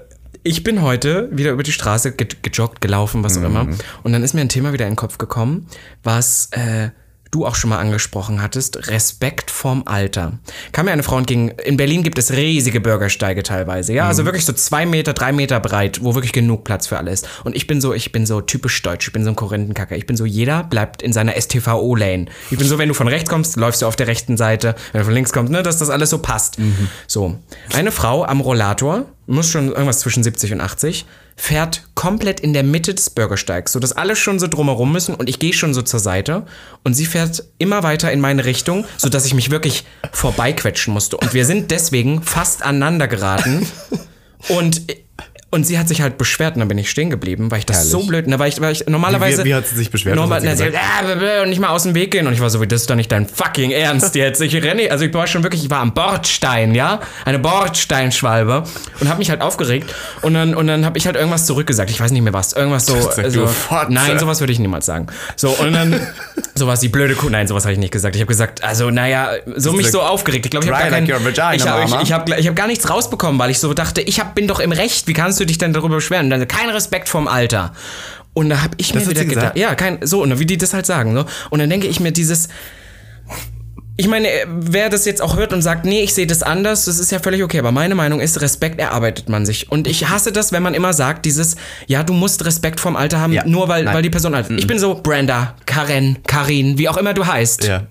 ich bin heute wieder über die Straße gejoggt, gelaufen, was auch mhm. immer. Und dann ist mir ein Thema wieder in den Kopf gekommen, was äh, du auch schon mal angesprochen hattest, Respekt vorm Alter. Kam mir eine Frau entgegen, in Berlin gibt es riesige Bürgersteige teilweise, ja, also mhm. also wirklich so zwei Meter, drei Meter breit, wo wirklich genug Platz für alles. Und ich bin so, ich bin so typisch deutsch, ich bin so ein Korinthenkacker. Ich bin so, jeder bleibt in seiner STVO-Lane. Ich bin so, wenn du von rechts kommst, läufst du auf der rechten Seite, wenn du von links kommst, ne, dass das alles so passt. Mhm. So. Eine Frau am Rollator, muss schon irgendwas zwischen 70 und 80, fährt komplett in der Mitte des Bürgersteigs, sodass alle schon so drumherum müssen und ich gehe schon so zur Seite und sie fährt immer weiter in meine Richtung, sodass ich mich wirklich vorbeiquetschen musste. Und wir sind deswegen fast aneinander geraten. Und und sie hat sich halt beschwert und dann bin ich stehen geblieben, weil ich das Herrlich. so blöd, ne, weil ich, weil ich normalerweise. Wie, wie, hat sie sich beschwert? Normal, na, sie hat, äh, nicht mal aus dem Weg gehen und ich war so, das ist doch nicht dein fucking Ernst jetzt. Ich renne, also ich war schon wirklich, ich war am Bordstein, ja, eine Bordsteinschwalbe und habe mich halt aufgeregt und dann und dann habe ich halt irgendwas zurückgesagt. Ich weiß nicht mehr was, irgendwas so. Also, nein, sowas würde ich niemals sagen. So und dann sowas die blöde Kuh. Nein, sowas habe ich nicht gesagt. Ich habe gesagt, also naja, so mich so aufgeregt. Ich glaube, ich habe gar, kein, like ich hab, ich, ich hab, ich hab gar nichts rausbekommen, weil ich so dachte, ich hab, bin doch im Recht. Wie kannst du du dich denn darüber beschweren? Und dann kein Respekt vom Alter. Und da habe ich das mir wieder gedacht, ja, kein, so, und wie die das halt sagen, so. Und dann denke ich mir dieses, ich meine, wer das jetzt auch hört und sagt, nee, ich sehe das anders, das ist ja völlig okay. Aber meine Meinung ist, Respekt erarbeitet man sich. Und ich hasse das, wenn man immer sagt, dieses, ja, du musst Respekt vom Alter haben, ja. nur weil, weil die Person alt ist. Ich bin so Brenda, Karen, Karin, wie auch immer du heißt. Ja.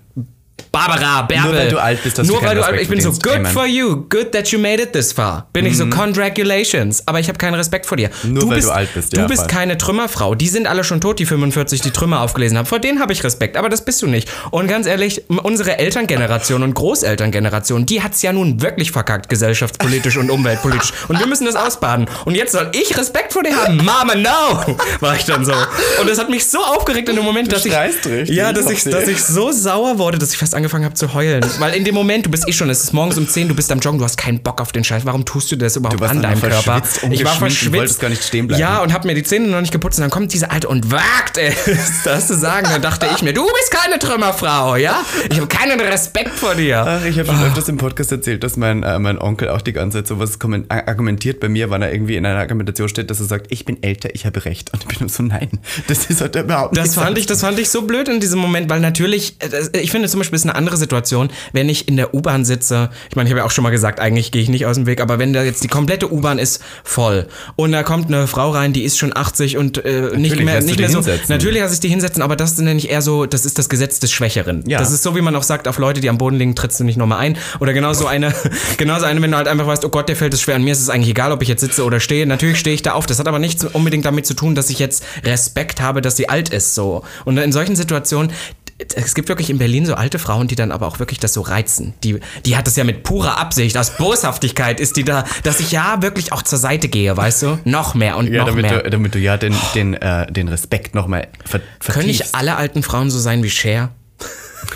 Barbara, Bärbel. Nur weil du alt bist, dass Nur du weil du alt Ich bin so, good Amen. for you. Good that you made it this far. Bin mhm. ich so, mhm. congratulations. Aber ich habe keinen Respekt vor dir. Nur du weil bist, du alt bist, ja. Du bist voll. keine Trümmerfrau. Die sind alle schon tot, die 45, die Trümmer aufgelesen haben. Vor denen habe ich Respekt. Aber das bist du nicht. Und ganz ehrlich, unsere Elterngeneration und Großelterngeneration, die hat es ja nun wirklich verkackt, gesellschaftspolitisch und umweltpolitisch. Und wir müssen das ausbaden. Und jetzt soll ich Respekt vor dir haben. Mama, no! War ich dann so. Und das hat mich so aufgeregt in dem Moment, dass ich. Richtig. Ja, dass ich, dass ich so sauer wurde, dass ich fast angefangen habe zu heulen. Weil in dem Moment, du bist eh schon, es ist morgens um 10, du bist am Joggen, du hast keinen Bock auf den Scheiß. Warum tust du das überhaupt du an deinem Körper? Ich war verschwitzt. Du wolltest gar nicht stehen bleiben. Ja, und hab mir die Zähne noch nicht geputzt. Und dann kommt diese Alte und wagt es, das zu sagen. Dann dachte ich mir, du bist keine Trümmerfrau, ja? Ich habe keinen Respekt vor dir. Ach, ich habe schon oh. öfters im Podcast erzählt, dass mein, äh, mein Onkel auch die ganze Zeit sowas argumentiert bei mir, wann er irgendwie in einer Argumentation steht, dass er sagt, ich bin älter, ich habe Recht. Und ich bin so, nein, das ist halt überhaupt nicht das fand ich, Das fand ich so blöd in diesem Moment, weil natürlich, äh, ich finde zum Beispiel, ist eine andere Situation, wenn ich in der U-Bahn sitze, ich meine, ich habe ja auch schon mal gesagt, eigentlich gehe ich nicht aus dem Weg, aber wenn da jetzt die komplette U-Bahn ist voll und da kommt eine Frau rein, die ist schon 80 und äh, nicht mehr, nicht mehr so. Hinsetzen. Natürlich lasse ich die hinsetzen, aber das nenne ich eher so, das ist das Gesetz des Schwächeren. Ja. Das ist so, wie man auch sagt, auf Leute, die am Boden liegen, trittst du nicht nochmal ein. Oder genauso eine, genauso eine, wenn du halt einfach weißt, oh Gott, der fällt es schwer. Und mir ist es eigentlich egal, ob ich jetzt sitze oder stehe. Natürlich stehe ich da auf. Das hat aber nichts unbedingt damit zu tun, dass ich jetzt Respekt habe, dass sie alt ist. So. Und in solchen Situationen, es gibt wirklich in Berlin so alte Frauen, die dann aber auch wirklich das so reizen. Die, die hat das ja mit purer Absicht, aus Boshaftigkeit ist die da, dass ich ja wirklich auch zur Seite gehe, weißt du? Noch mehr und ja, noch damit mehr. Du, damit du ja den, den, äh, den Respekt nochmal ver Können nicht alle alten Frauen so sein wie Cher?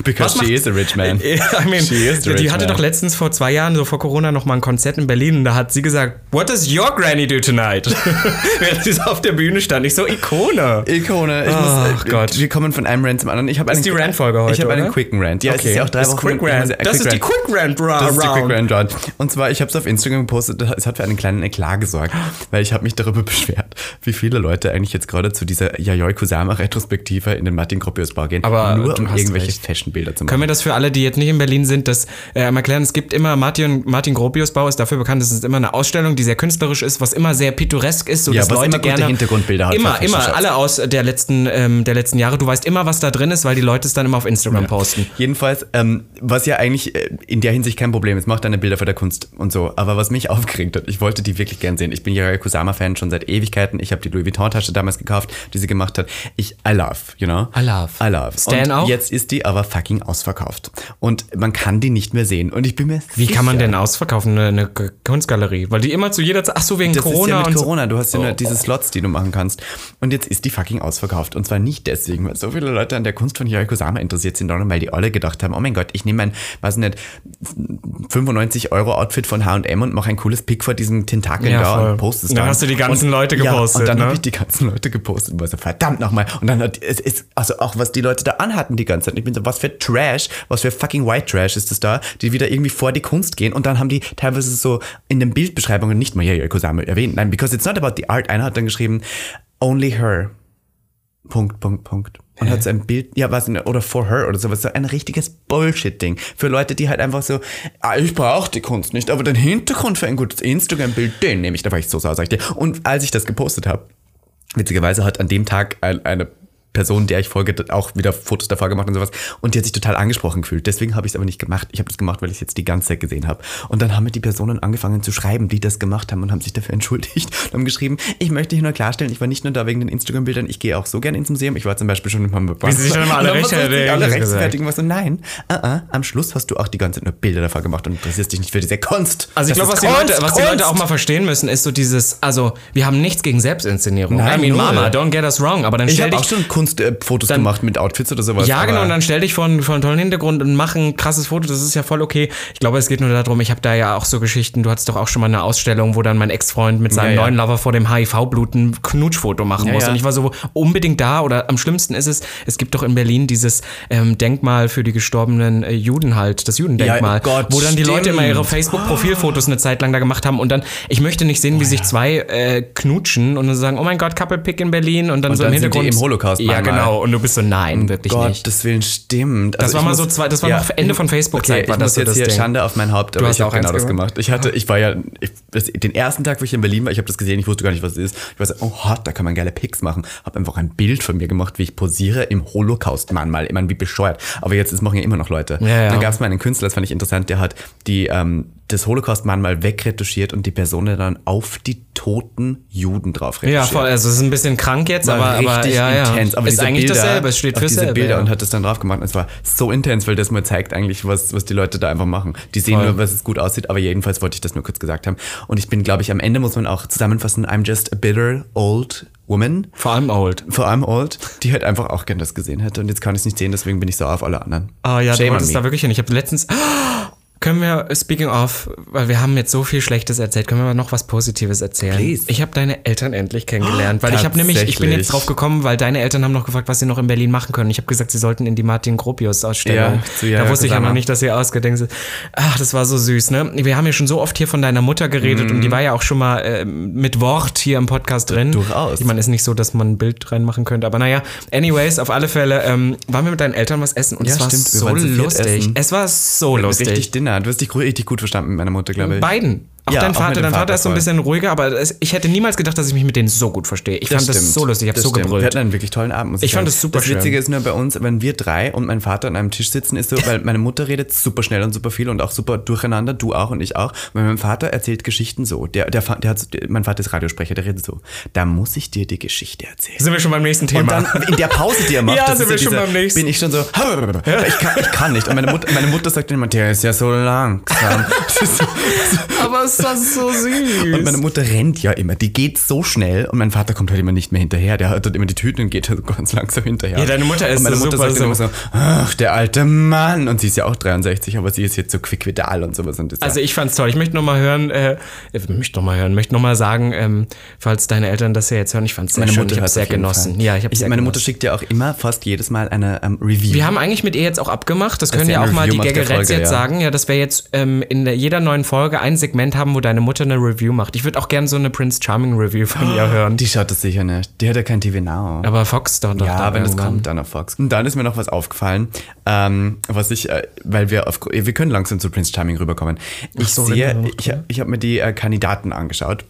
Because she is a rich man. I mean, she is the die hatte man. doch letztens vor zwei Jahren, so vor Corona, noch mal ein Konzert in Berlin und da hat sie gesagt, What does your granny do tonight? Während sie so auf der Bühne stand. Ich so, Ikone. Ikone. Ich oh muss, Gott. Wir kommen von einem Rant zum anderen. Ich das ist die Rant-Folge heute, Ich habe einen quicken Rant. Ja, okay. es ist ja auch drei das Wochen. Quick Rant. Das ist die Quick Rant Round. Das ist die Quick Rant Round. Und zwar, ich habe es auf Instagram gepostet, es hat für einen kleinen Eklat gesorgt, weil ich habe mich darüber beschwert, wie viele Leute eigentlich jetzt gerade zu dieser Yayoi Kusama Retrospektive in den Martin Gropius Bar gehen, Aber nur um irgendwelche Fashion-Bilder zu machen. Können wir das für alle, die jetzt nicht in Berlin sind, das äh, erklären? Es gibt immer, Martin, Martin Gropius Bau ist dafür bekannt, es ist immer eine Ausstellung, die sehr künstlerisch ist, was immer sehr pittoresk ist, so ja, dass Leute immer gerne Hintergrundbilder hat. Immer, immer, alle aus der letzten, ähm, der letzten Jahre. Du weißt immer, was da drin ist, weil die Leute es dann immer auf Instagram ja. posten. Jedenfalls, ähm, was ja eigentlich äh, in der Hinsicht kein Problem ist, macht deine Bilder für der Kunst und so. Aber was mich aufgeregt hat, ich wollte die wirklich gern sehen. Ich bin ja Kusama-Fan schon seit Ewigkeiten. Ich habe die Louis Vuitton-Tasche damals gekauft, die sie gemacht hat. Ich, I love, you know? I love. I love. Stan und auch? jetzt ist die aber fucking ausverkauft. Und man kann die nicht mehr sehen. Und ich bin mir Wie sicher, kann man denn ausverkaufen, eine, eine, Kunstgalerie? Weil die immer zu jeder Zeit, ach so, wegen das Corona. Ist ja mit Corona, so. du hast ja nur oh. diese Slots, die du machen kannst. Und jetzt ist die fucking ausverkauft. Und zwar nicht deswegen, weil so viele Leute an der Kunst von Yayoi Kusama interessiert sind, sondern weil die alle gedacht haben, oh mein Gott, ich nehme mein, weiß nicht, 95 Euro Outfit von H&M und mache ein cooles Pick vor diesem Tentakel ja, da voll. und poste es dann. Dann hast du die ganzen und, Leute gepostet. Ja, und dann ne? habe ich die ganzen Leute gepostet und war so, verdammt nochmal. Und dann hat es ist, also auch was die Leute da anhatten die ganze Zeit. Ich bin so, was für Trash, was für fucking White Trash ist das da, die wieder irgendwie vor die Kunst gehen und dann haben die teilweise so in den Bildbeschreibungen nicht mal Yayoi Kusama erwähnt. Nein, because it's not about the art. Einer hat dann geschrieben, only her. Punkt, Punkt, Punkt. Und hat so ein Bild, ja, was, oder for her oder sowas, so ein richtiges Bullshit-Ding. Für Leute, die halt einfach so, ah, ich brauche die Kunst nicht, aber den Hintergrund für ein gutes Instagram-Bild, den nehme ich. Da war ich so sauer, sag ich dir. Und als ich das gepostet habe, witzigerweise hat an dem Tag eine Person, der ich folge, auch wieder Fotos davor gemacht und sowas. Und die hat sich total angesprochen gefühlt. Deswegen habe ich es aber nicht gemacht. Ich habe das gemacht, weil ich es jetzt die ganze Zeit gesehen habe. Und dann haben mir die Personen angefangen zu schreiben, die das gemacht haben und haben sich dafür entschuldigt und haben geschrieben, ich möchte hier nur klarstellen, ich war nicht nur da wegen den Instagram-Bildern, ich gehe auch so gerne ins Museum. Ich war zum Beispiel schon in Hamburg. Wie sie dann mal alle, rechtfertigen, alle rechtfertigen. Was so, nein, uh -uh, am Schluss hast du auch die ganze Zeit nur Bilder davor gemacht und interessierst dich nicht für diese Kunst. Also ich glaube, was, die Leute, was die Leute auch mal verstehen müssen, ist so dieses, also wir haben nichts gegen Selbstinszenierung. Nein, I mean, Mama, don't get us wrong. Aber dann ich habe auch schon Kunstfotos äh, gemacht mit Outfits oder sowas. Ja, genau, und dann stell dich vor, einen tollen Hintergrund und mach ein krasses Foto, das ist ja voll okay. Ich glaube, es geht nur darum, ich habe da ja auch so Geschichten, du hattest doch auch schon mal eine Ausstellung, wo dann mein Ex-Freund mit seinem ja, ja. neuen Lover vor dem HIV-Bluten Knutschfoto machen ja, muss. Und ich war so unbedingt da oder am schlimmsten ist es, es gibt doch in Berlin dieses ähm, Denkmal für die gestorbenen äh, Juden halt, das Judendenkmal, Gott, wo dann die stimmt. Leute immer ihre Facebook-Profilfotos eine Zeit lang da gemacht haben und dann, ich möchte nicht sehen, wie oh, sich zwei äh, knutschen und dann sagen, oh mein Gott, Couple Pick in Berlin und dann und so dann im Hintergrund. im Holocaust. Ja, genau. Und du bist so, nein, wirklich Gott, nicht. Gottes Willen, stimmt. Also das war mal muss, so zwei, das war ja, noch Ende von Facebook-Zeit. Okay, ich muss jetzt hier Ding. Schande auf mein Haupt, aber ich habe genau das gemacht. Ich hatte, ich war ja, ich, das, den ersten Tag, wo ich in Berlin war, ich habe das gesehen, ich wusste gar nicht, was es ist. Ich war so, oh hot, da kann man geile Pics machen. Habe einfach ein Bild von mir gemacht, wie ich posiere im Holocaust-Mahnmal. Meine, wie bescheuert. Aber jetzt, das machen ja immer noch Leute. Ja, ja. Dann gab es mal einen Künstler, das fand ich interessant, der hat die, ähm, das Holocaust-Mahnmal wegretuschiert und die Person dann auf die toten Juden drauf retuschiert. Ja, voll, also es ist ein bisschen krank jetzt, war aber, richtig aber ja, intens. Aber ist eigentlich Bilder, dasselbe, es steht für diese selbe, Bilder ja. und hat das dann drauf gemacht. Und es war so intens, weil das mal zeigt eigentlich, was, was die Leute da einfach machen. Die sehen voll. nur, was es gut aussieht, aber jedenfalls wollte ich das nur kurz gesagt haben. Und ich bin, glaube ich, am Ende muss man auch zusammenfassen, I'm just a bitter old woman. Vor allem old. Vor allem old, die halt einfach auch gern das gesehen hätte. Und jetzt kann ich es nicht sehen, deswegen bin ich sauer auf alle anderen. Ah ja, Shame du wolltest da wirklich hin. Ich habe letztens... Können wir, speaking of, weil wir haben jetzt so viel Schlechtes erzählt, können wir noch was Positives erzählen? Please. Ich habe deine Eltern endlich kennengelernt, weil ich habe nämlich, ich bin jetzt drauf gekommen, weil deine Eltern haben noch gefragt, was sie noch in Berlin machen können. Ich habe gesagt, sie sollten in die Martin Gropius Ausstellung. Ja, da wusste ich ja noch nicht, dass sie ausgedenkt sind. Ach, das war so süß, ne? Wir haben ja schon so oft hier von deiner Mutter geredet mhm. und die war ja auch schon mal äh, mit Wort hier im Podcast drin. Durchaus. Ich meine, ist nicht so, dass man ein Bild reinmachen könnte, aber naja, anyways, auf alle Fälle ähm, waren wir mit deinen Eltern was essen und ja, es war stimmt, so lustig. Es war so lustig. Richtig Dinner. Du hast dich richtig gut verstanden mit meiner Mutter, glaube ich. Beiden. Auch ja, dein Vater, auch dein Vater, Vater ist so ein bisschen ruhiger, aber ich hätte niemals gedacht, dass ich mich mit denen so gut verstehe. Ich das fand stimmt. das so lustig, ich habe so stimmt. gebrüllt. Wir hatten einen wirklich tollen Abend. Muss ich, ich fand das super Das Witzige ist nur bei uns, wenn wir drei und mein Vater an einem Tisch sitzen, ist so, weil meine Mutter redet super schnell und super viel und auch super durcheinander, du auch und ich auch. Und mein Vater erzählt Geschichten so. Der, der, der hat, mein Vater ist Radiosprecher, der redet so. Da muss ich dir die Geschichte erzählen. Sind wir schon beim nächsten Thema? Und dann in der Pause, die er macht, ja, sind wir schon dieser, beim nächsten. bin ich schon so, ich kann, ich kann nicht. Und meine Mutter, meine Mutter sagt immer, der ist ja so langsam. aber es war so süß. Und meine Mutter rennt ja immer, die geht so schnell und mein Vater kommt halt immer nicht mehr hinterher. Der hat dort immer die Tüten und geht halt ganz langsam hinterher. Ja, deine Mutter ist und meine so Mutter super sagt immer so, ach, der alte Mann. Und sie ist ja auch 63, aber sie ist jetzt so quick vital und sowas. Und also ich fand's toll. Ich möchte nochmal hören, äh, ich möchte nochmal hören, möchte nochmal sagen, ähm, falls deine Eltern das ja jetzt hören, ich fand's sehr meine schön. Mutter ich habe sehr genossen. Fall. Ja, ich habe Meine genossen. Mutter schickt ja auch immer fast jedes Mal eine ähm, Review. Wir haben eigentlich mit ihr jetzt auch abgemacht, das, das können ja auch mal die Gaggeretts jetzt ja. sagen, ja, dass wir jetzt ähm, in jeder neuen Folge ein Segment haben, wo deine Mutter eine Review macht. Ich würde auch gerne so eine Prince Charming Review von ihr hören. Die schaut das sicher nicht. Die hat ja kein TV Now. Aber Fox doch, doch Ja, wenn es kommt, dann auf Fox. Und dann ist mir noch was aufgefallen, ähm, was ich, äh, weil wir auf, wir können langsam zu Prince Charming rüberkommen. Ich so, sehe, ich, ich habe mir die äh, Kandidaten angeschaut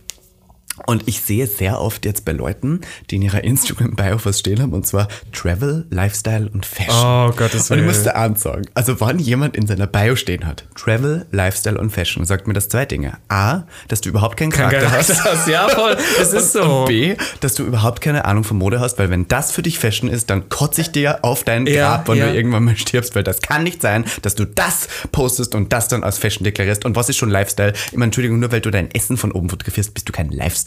Und ich sehe sehr oft jetzt bei Leuten, die in ihrer Instagram-Bio was stehen haben, und zwar Travel, Lifestyle und Fashion. Oh Gottes Willen. Und ich musste ansagen, also wann jemand in seiner Bio stehen hat, Travel, Lifestyle und Fashion, sagt mir das zwei Dinge. A, dass du überhaupt keinen Charakter, Kein Charakter hast. hast. Ja, voll, es ist so. Und B, dass du überhaupt keine Ahnung von Mode hast, weil wenn das für dich Fashion ist, dann kotze ich dir auf dein Grab, ja, wenn ja. du irgendwann mal stirbst, weil das kann nicht sein, dass du das postest und das dann als Fashion deklarierst. Und was ist schon Lifestyle? Meine, Entschuldigung, nur weil du dein Essen von oben fotografierst, bist du kein Lifestyle.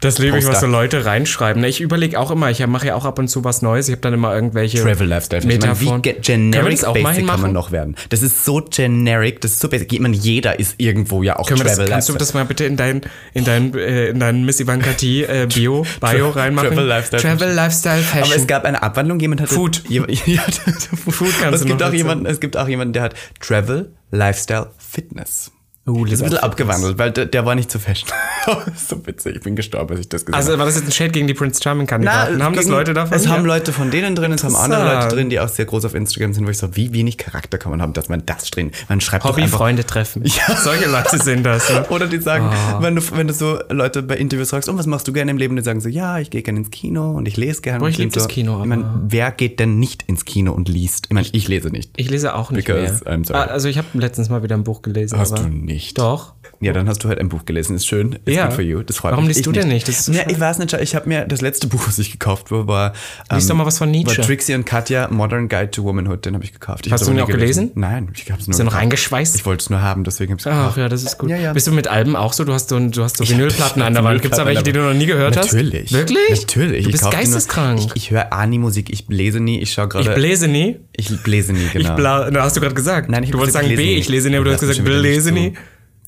Das liebe ich, was so Leute reinschreiben. Ich überlege auch immer, ich mache ja auch ab und zu was Neues. Ich habe dann immer irgendwelche Travel Lifestyle. Metaphoren. Wie generic auch basic kann man noch werden. Das ist so generic, das ist so basic. Ich meine, jeder ist irgendwo ja auch Können Travel das, Kannst du das mal bitte in dein, in dein, äh, in dein Miss Ivanka T äh, Bio, Bio reinmachen? Travel Lifestyle. Travel Lifestyle Fashion. Aber es gab eine Abwandlung, jemand hat Food. Jemand, Food kannst es du gibt auch jemanden, Es gibt auch jemanden, der hat Travel Lifestyle Fitness. Uh, das ist ein bisschen abgewandelt, weil der, der, war nicht zu fashion. so witzig, ich bin gestorben, als ich das gesagt habe. Also war das jetzt ein Shade gegen die Prince Charming Kandidaten? haben das Leute davon? Es haben Leute von denen drin, es haben andere Leute drin, die auch sehr groß auf Instagram sind, wo ich so, wie wenig Charakter kann man haben, dass man das drin, man schreibt Hobby Freunde treffen. Ja. Solche Leute sind das. Ne? Oder die sagen, oh. wenn, du, wenn du so Leute bei Interviews fragst, oh, was machst du gerne im Leben? Die sagen so, ja, ich gehe gerne ins Kino und ich lese gerne. Boah, ich liebe das Kino. Ich meine, wer geht denn nicht ins Kino und liest? Ich meine, ich lese nicht. Ich lese auch nicht Because mehr. Ah, also ich habe letztens mal wieder ein Buch gelesen. Hast du nicht? Doch. Ja, dann hast du halt ein Buch gelesen. Ist schön. Ist ja. good for you. Das freut Warum mich. liest du denn nicht? So ja, ich weiß nicht. Ich habe mir das letzte Buch, was ich gekauft habe, war. Ähm, Lies doch mal was von Nietzsche. War Trixie und Katja, Modern Guide to Womanhood. Den habe ich gekauft. Ich hast du ihn auch gelesen? gelesen? Nein, ich habe es nur. Ist er noch eingeschweißt? Ich wollte es nur haben, deswegen habe ich es gekauft. Ach ja, das ist gut. Ja, ja. Bist du mit Alben auch so? Du hast so, du hast so Vinylplatten an der Wand. Gibt es da welche, die du noch nie gehört hast? Natürlich. Wirklich? Natürlich. Du bist ich geisteskrank. Nur, ich, ich höre A-Nie-Musik. Ich lese nie. Ich schaue gerade. Ich bläse nie? Ich bläse nie, genau. Ich bla, hast du gerade gesagt. Nein, ich Du wolltest sagen B, ich lese nie, aber du hast gesagt, lese nie.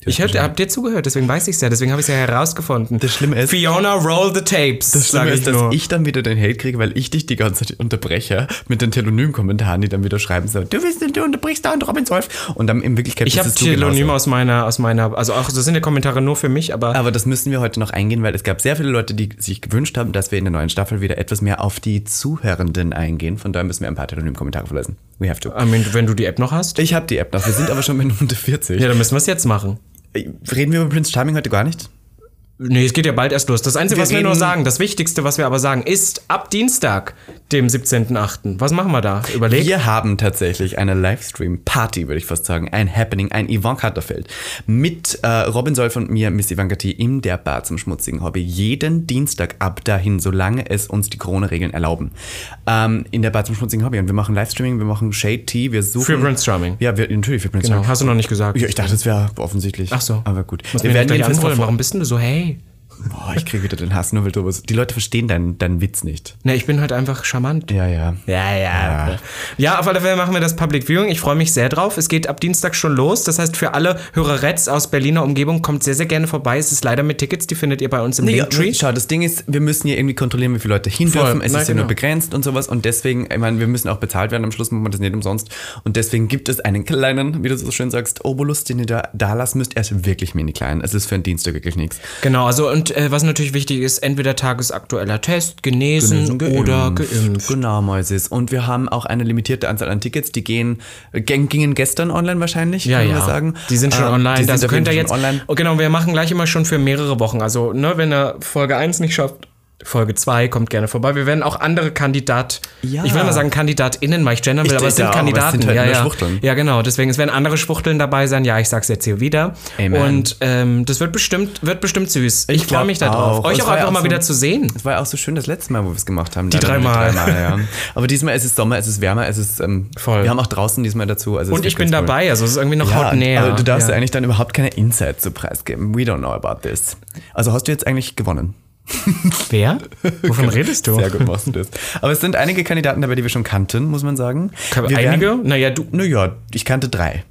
Ich hab, hab dir zugehört, deswegen weiß ich es ja, deswegen habe ich es ja herausgefunden. Das Schlimme ist. Fiona, roll the tapes. Das Schlimme ist, dass ich dann wieder den Hate kriege, weil ich dich die ganze Zeit unterbreche mit den Telonym-Kommentaren, die dann wieder schreiben so, du willst, du unterbrichst da und Robin Solf. Und dann in Wirklichkeit Ich habe Telonym aus meiner, aus meiner, also auch, das sind ja Kommentare nur für mich, aber. Aber das müssen wir heute noch eingehen, weil es gab sehr viele Leute, die sich gewünscht haben, dass wir in der neuen Staffel wieder etwas mehr auf die Zuhörenden eingehen. Von daher müssen wir ein paar Telonym-Kommentare verlassen. We have to. I mean, wenn du die App noch hast? Ich habe die App noch. Wir sind aber schon bei Minute 40. Ja, dann müssen wir es jetzt machen. Reden wir über Prince Charming heute gar nicht? Nee, es geht ja bald erst los. Das Einzige, wir was wir nur sagen, das Wichtigste, was wir aber sagen, ist ab Dienstag, dem 17.8. Was machen wir da? Überlegt? Wir haben tatsächlich eine Livestream-Party, würde ich fast sagen. Ein Happening, ein Yvonne Katterfeld. Mit äh, Robin Solf und mir, Miss Ivanka T, in der Bar zum schmutzigen Hobby. Jeden Dienstag ab dahin, solange es uns die Corona-Regeln erlauben. Ähm, in der Bar zum schmutzigen Hobby. Und wir machen Livestreaming, wir machen Shade Tea, wir suchen... Für Prince Charming. Ja, wir, natürlich für Prince genau. Hast du noch nicht gesagt. Ja, ich dachte, das wäre offensichtlich. Ach so. Aber gut. Was wir werden jedenfalls... Warum bist du so, hey... Boah, ich kriege wieder den Hass, nur weil du. Die Leute verstehen deinen, deinen Witz nicht. Ne, ich bin halt einfach charmant. Ja, ja. Ja, ja. Ja, ja auf alle Fälle machen wir das Public Viewing. Ich freue mich sehr drauf. Es geht ab Dienstag schon los. Das heißt, für alle Hörerets aus Berliner Umgebung kommt sehr, sehr gerne vorbei. Es ist leider mit Tickets, die findet ihr bei uns im nee, Linktree. Schau, das Ding ist, wir müssen ja irgendwie kontrollieren, wie viele Leute hin dürfen. Es Nein, ist ja genau. nur begrenzt und sowas. Und deswegen, ich meine, wir müssen auch bezahlt werden. Am Schluss machen wir das nicht umsonst. Und deswegen gibt es einen kleinen, wie du so schön sagst, Obolus, den ihr da, da lassen müsst. Er ist wirklich mini klein. Es ist für einen Dienstag wirklich nichts. Genau, also und äh, was natürlich wichtig ist, entweder tagesaktueller Test, genesen, genesen oder geimpft. Genau, Mäusis. Und wir haben auch eine limitierte Anzahl an Tickets, die gehen, gingen gestern online wahrscheinlich, ja, kann ja. sagen. Die sind schon ähm, online. Die das könnt ihr jetzt. Online. Oh, genau, wir machen gleich immer schon für mehrere Wochen. Also, ne, wenn er Folge 1 nicht schafft, Folge 2 kommt gerne vorbei. Wir werden auch andere Kandidat, ja. ich will mal sagen KandidatInnen, weil ich gendern will, ich, aber es sind Kandidaten. Es sind halt ja, ja. Ja, genau. Deswegen, es werden andere Schwuchteln dabei sein. Ja, ich sag's jetzt hier wieder. Amen. Und ähm, das wird bestimmt, wird bestimmt süß. Ich, ich freue mich darauf. Euch auch einfach auch mal so, wieder zu sehen. Es war ja auch so schön das letzte Mal, wo wir es gemacht haben. Die dreimal. Drei ja. Aber diesmal ist es Sommer, es ist wärmer, es ist ähm, voll. Wir haben auch draußen diesmal dazu. Also Und ich bin dabei, also es ist irgendwie noch ja, näher. Aber du darfst ja. eigentlich dann überhaupt keine Insights zu preisgeben. We don't know about this. Also hast du jetzt eigentlich gewonnen? Wer? Wovon redest du? Sehr du das. Aber es sind einige Kandidaten dabei, die wir schon kannten, muss man sagen. Wir einige? Werden, naja, du. Naja, ich kannte drei.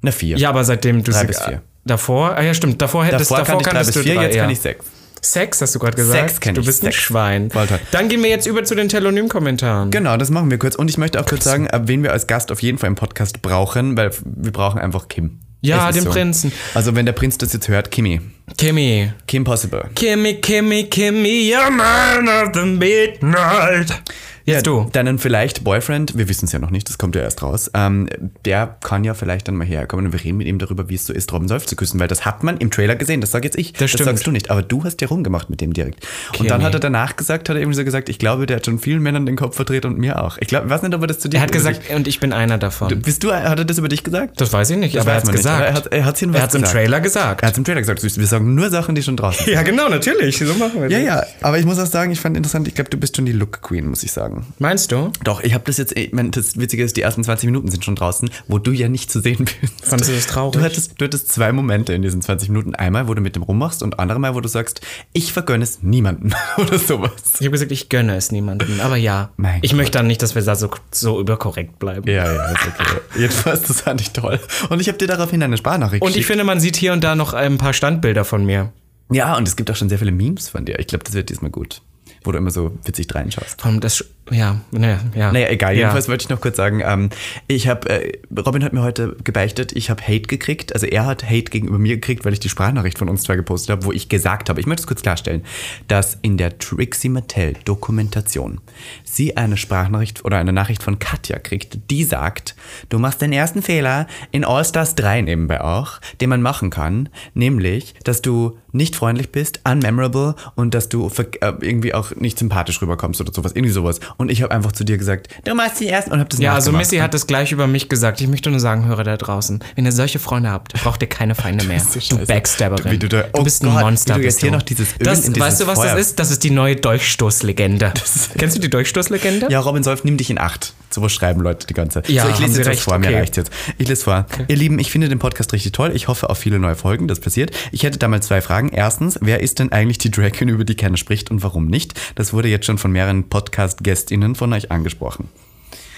Na, vier. Ja, aber seitdem du drei bis vier. Davor, ah ja, stimmt. Davor hättest davor, davor kannte ich drei bis vier, jetzt kann ich sechs. Sex, hast du gerade gesagt? Sex kenn Du bist Sex. ein Schwein. Walter. Dann gehen wir jetzt über zu den Telonym-Kommentaren. Genau, das machen wir kurz. Und ich möchte auch kurz sagen, wen wir als Gast auf jeden Fall im Podcast brauchen, weil wir brauchen einfach Kim. Ja, den so. Prinzen. Also wenn der Prinz das jetzt hört, Kimi. Kimi. Kim Possible. Kimi, Kimi, Kimi, your man of the midnight. Jetzt ja, du. Deinen vielleicht Boyfriend, wir wissen es ja noch nicht, das kommt ja erst raus, ähm, der kann ja vielleicht dann mal herkommen und wir reden mit ihm darüber, wie es so ist, Robin Solf zu küssen, weil das hat man im Trailer gesehen, das sage jetzt ich. Das, das sagst du nicht, aber du hast ja rumgemacht mit dem direkt. Okay, und dann nee. hat er danach gesagt, hat er irgendwie so gesagt, ich glaube, der hat schon vielen Männern den Kopf verdreht und mir auch. Ich glaube, weiß nicht, ob er das zu dir Er hat gesagt, und ich bin einer davon. Du, bist du, hat er das über dich gesagt? Das weiß ich nicht, das aber er hat es gesagt. Er hat es er hat's im Trailer gesagt. Er hat es im Trailer gesagt. Wir sagen nur Sachen, die schon draußen sind. Ja, genau, natürlich. So machen wir das. Ja, ja, aber ich muss auch sagen, ich fand interessant, ich glaube, du bist schon die Look Queen, muss ich sagen. Meinst du? Doch, ich habe das jetzt, ich meine, das Witzige ist, die ersten 20 Minuten sind schon draußen, wo du ja nicht zu sehen bist. Fandest du das traurig? Du hattest, du hattest zwei Momente in diesen 20 Minuten. Einmal, wo du mit dem rummachst und andere Mal, wo du sagst, ich vergönne es niemandem oder sowas. Ich habe gesagt, ich gönne es niemandem, aber ja. Mein ich Gott. möchte dann nicht, dass wir da so, so überkorrekt bleiben. Ja, ja, ist okay. Jedenfalls, das fand ich toll. Und ich habe dir daraufhin eine Sprachnachricht Und ich finde, man sieht hier und da noch ein paar Standbilder von mir. Ja, und es gibt auch schon sehr viele Memes von dir. Ich glaube, das wird diesmal gut wo du immer so witzig reinschaust. Vor allem das, ja, naja, ja. Naja, egal. Jedenfalls wollte ich noch kurz sagen, ähm, ich habe, äh, Robin hat mir heute gebeichtet, ich habe Hate gekriegt. Also er hat Hate gegenüber mir gekriegt, weil ich die Sprachnachricht von uns zwei gepostet habe, wo ich gesagt habe, ich möchte es kurz klarstellen, dass in der Trixie Mattel Dokumentation sie eine Sprachnachricht oder eine Nachricht von Katja kriegt, die sagt, du machst den ersten Fehler in All Stars 3 nebenbei auch, den man machen kann, nämlich, dass du nicht freundlich bist, unmemorable und dass du äh, irgendwie auch nicht sympathisch rüberkommst oder sowas, irgendwie sowas. Und ich habe einfach zu dir gesagt, du machst die ersten und hab das Ja, also Missy hat das gleich über mich gesagt. Ich möchte nur sagen, Hörer da draußen, wenn ihr solche Freunde habt, braucht ihr keine Feinde mehr. du Backstabberin. Du, du, oh du bist ein Gott, Monster. Du jetzt hier noch dieses Öl das, weißt du, was Feuer. das ist? Das ist die neue Dolchstoßlegende. Kennst du die Dolchstoßlegende? Ja, Robin Solf, nimm dich in Acht. So was schreiben Leute die ganze Zeit. Ja, so, ich lese jetzt recht. vor, okay. mir reicht jetzt. Ich lese vor. Okay. Ihr Lieben, ich finde den Podcast richtig toll. Ich hoffe auf viele neue Folgen, das passiert. Ich hätte da mal zwei Fragen. Erstens, wer ist denn eigentlich die Drag Queen, über die keiner spricht und warum nicht? Das wurde jetzt schon von mehreren Podcast-GästInnen von euch angesprochen.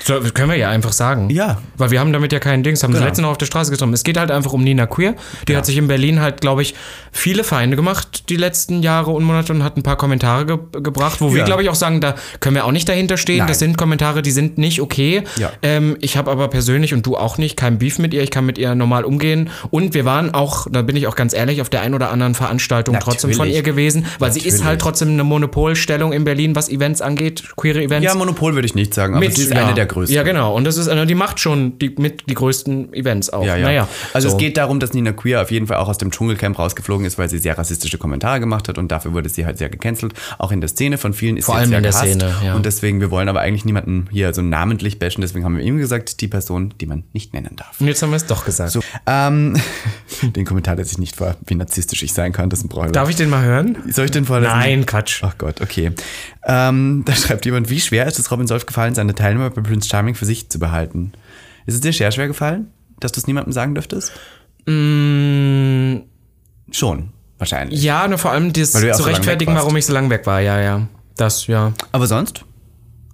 So, können wir ja einfach sagen. Ja. Weil wir haben damit ja keinen Dings, haben genau. das letzte noch auf der Straße getroffen. Es geht halt einfach um Nina Queer. Die ja. hat sich in Berlin halt, glaube ich, viele Feinde gemacht die letzten Jahre und Monate und hat ein paar Kommentare ge gebracht, wo ja. wir, glaube ich, auch sagen, da können wir auch nicht dahinter stehen. Nein. Das sind Kommentare, die sind nicht okay. Ja. Ähm, ich habe aber persönlich und du auch nicht kein Beef mit ihr. Ich kann mit ihr normal umgehen. Und wir waren auch, da bin ich auch ganz ehrlich, auf der einen oder anderen Veranstaltung Natürlich. trotzdem von ihr gewesen, weil Natürlich. sie ist halt trotzdem eine Monopolstellung in Berlin, was Events angeht, queere Events. Ja, Monopol würde ich nicht sagen, aber mit, sie ist eine der größten. Ja, genau. Und das ist, also die macht schon die, mit die größten Events auch. Ja, ja. Naja, also so. es geht darum, dass Nina Queer auf jeden Fall auch aus dem Dschungelcamp rausgeflogen ist, weil sie sehr rassistische Kommentare gemacht hat und dafür wurde sie halt sehr gecancelt. Auch in der Szene von vielen ist Vor sie allem sehr in der gehasst. Szene, ja. Und deswegen, wir wollen aber eigentlich niemanden hier so namentlich bashen, deswegen haben wir ihm gesagt, die Person, die man nicht nennen darf. Und jetzt haben wir es doch gesagt. So, ähm, den Kommentar der sich nicht vor, wie narzisstisch ich sein kann, das ist ein Bräuler. Darf ich den mal hören? Soll ich den vorlesen? Nein, Quatsch. Ach Gott, okay. Ähm, da schreibt jemand, wie schwer ist es Robin Solf gefallen, seine Teilnehmer bei Prince Charming für sich zu behalten? Ist es dir sehr schwer gefallen, dass du es niemandem sagen dürftest? Mm. Schon, wahrscheinlich. Ja, nur vor allem das zu so rechtfertigen, warum ich so lange weg war. Ja, ja. Das, ja. Aber sonst?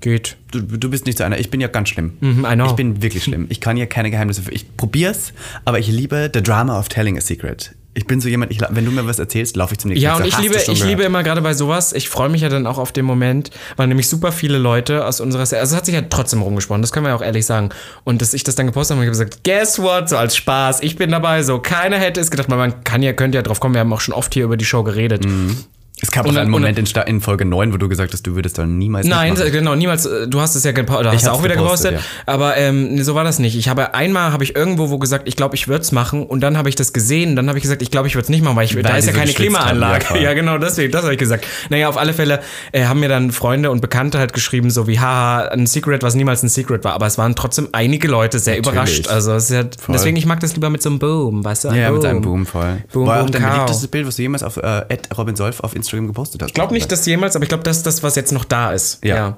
Geht. Du, du bist nicht so einer. Ich bin ja ganz schlimm. Mhm, I know. Ich bin wirklich schlimm. Ich kann ja keine Geheimnisse. Für. Ich probier's, aber ich liebe the drama of telling a secret. Ich bin so jemand, ich, wenn du mir was erzählst, laufe ich zum nächsten Ja, und ich liebe, ich liebe immer gerade bei sowas, ich freue mich ja dann auch auf den Moment, weil nämlich super viele Leute aus unserer, also es hat sich ja trotzdem rumgesprochen, das können wir ja auch ehrlich sagen. Und dass ich das dann gepostet habe und ich habe gesagt, guess what, so als Spaß, ich bin dabei, so keiner hätte es gedacht, weil man kann ja, könnte ja drauf kommen, wir haben auch schon oft hier über die Show geredet. Mhm. Es gab auch einen Moment in, in, Folge 9, wo du gesagt hast, du würdest dann niemals. Nein, mitmachen. genau, niemals. Äh, du hast es ja gepostet, hast auch wieder gepostet. Ja. Aber ähm, so war das nicht. Ich habe einmal habe ich irgendwo wo gesagt, ich glaube, ich würde es machen. Und dann habe ich das gesehen. Dann habe ich gesagt, ich glaube, ich würde es nicht machen, weil, ich, weil da ist ja keine Klimaanlage. Ja, genau, deswegen, das habe ich gesagt. Naja, auf alle Fälle äh, haben mir dann Freunde und Bekannte halt geschrieben, so wie, haha, ein Secret, was niemals ein Secret war. Aber es waren trotzdem einige Leute sehr Natürlich. überrascht. Also es ist ja, deswegen, ich mag das lieber mit so einem Boom, weißt du? ja, Boom. mit einem Boom voll. Boom, war boom, auch dein beliebtestes Bild, was du jemals auf äh, Robin Solf auf Instagram gepostet hast. Ich glaube nicht, dass jemals, aber ich glaube, das ist das, was jetzt noch da ist. Ja. ja.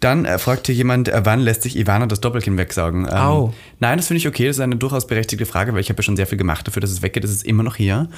Dann äh, fragte jemand, äh, wann lässt sich Ivana das Doppelkinn wegsaugen? Ähm, Au. Nein, das finde ich okay. Das ist eine durchaus berechtigte Frage, weil ich habe ja schon sehr viel gemacht dafür, dass es weggeht. Das ist immer noch hier.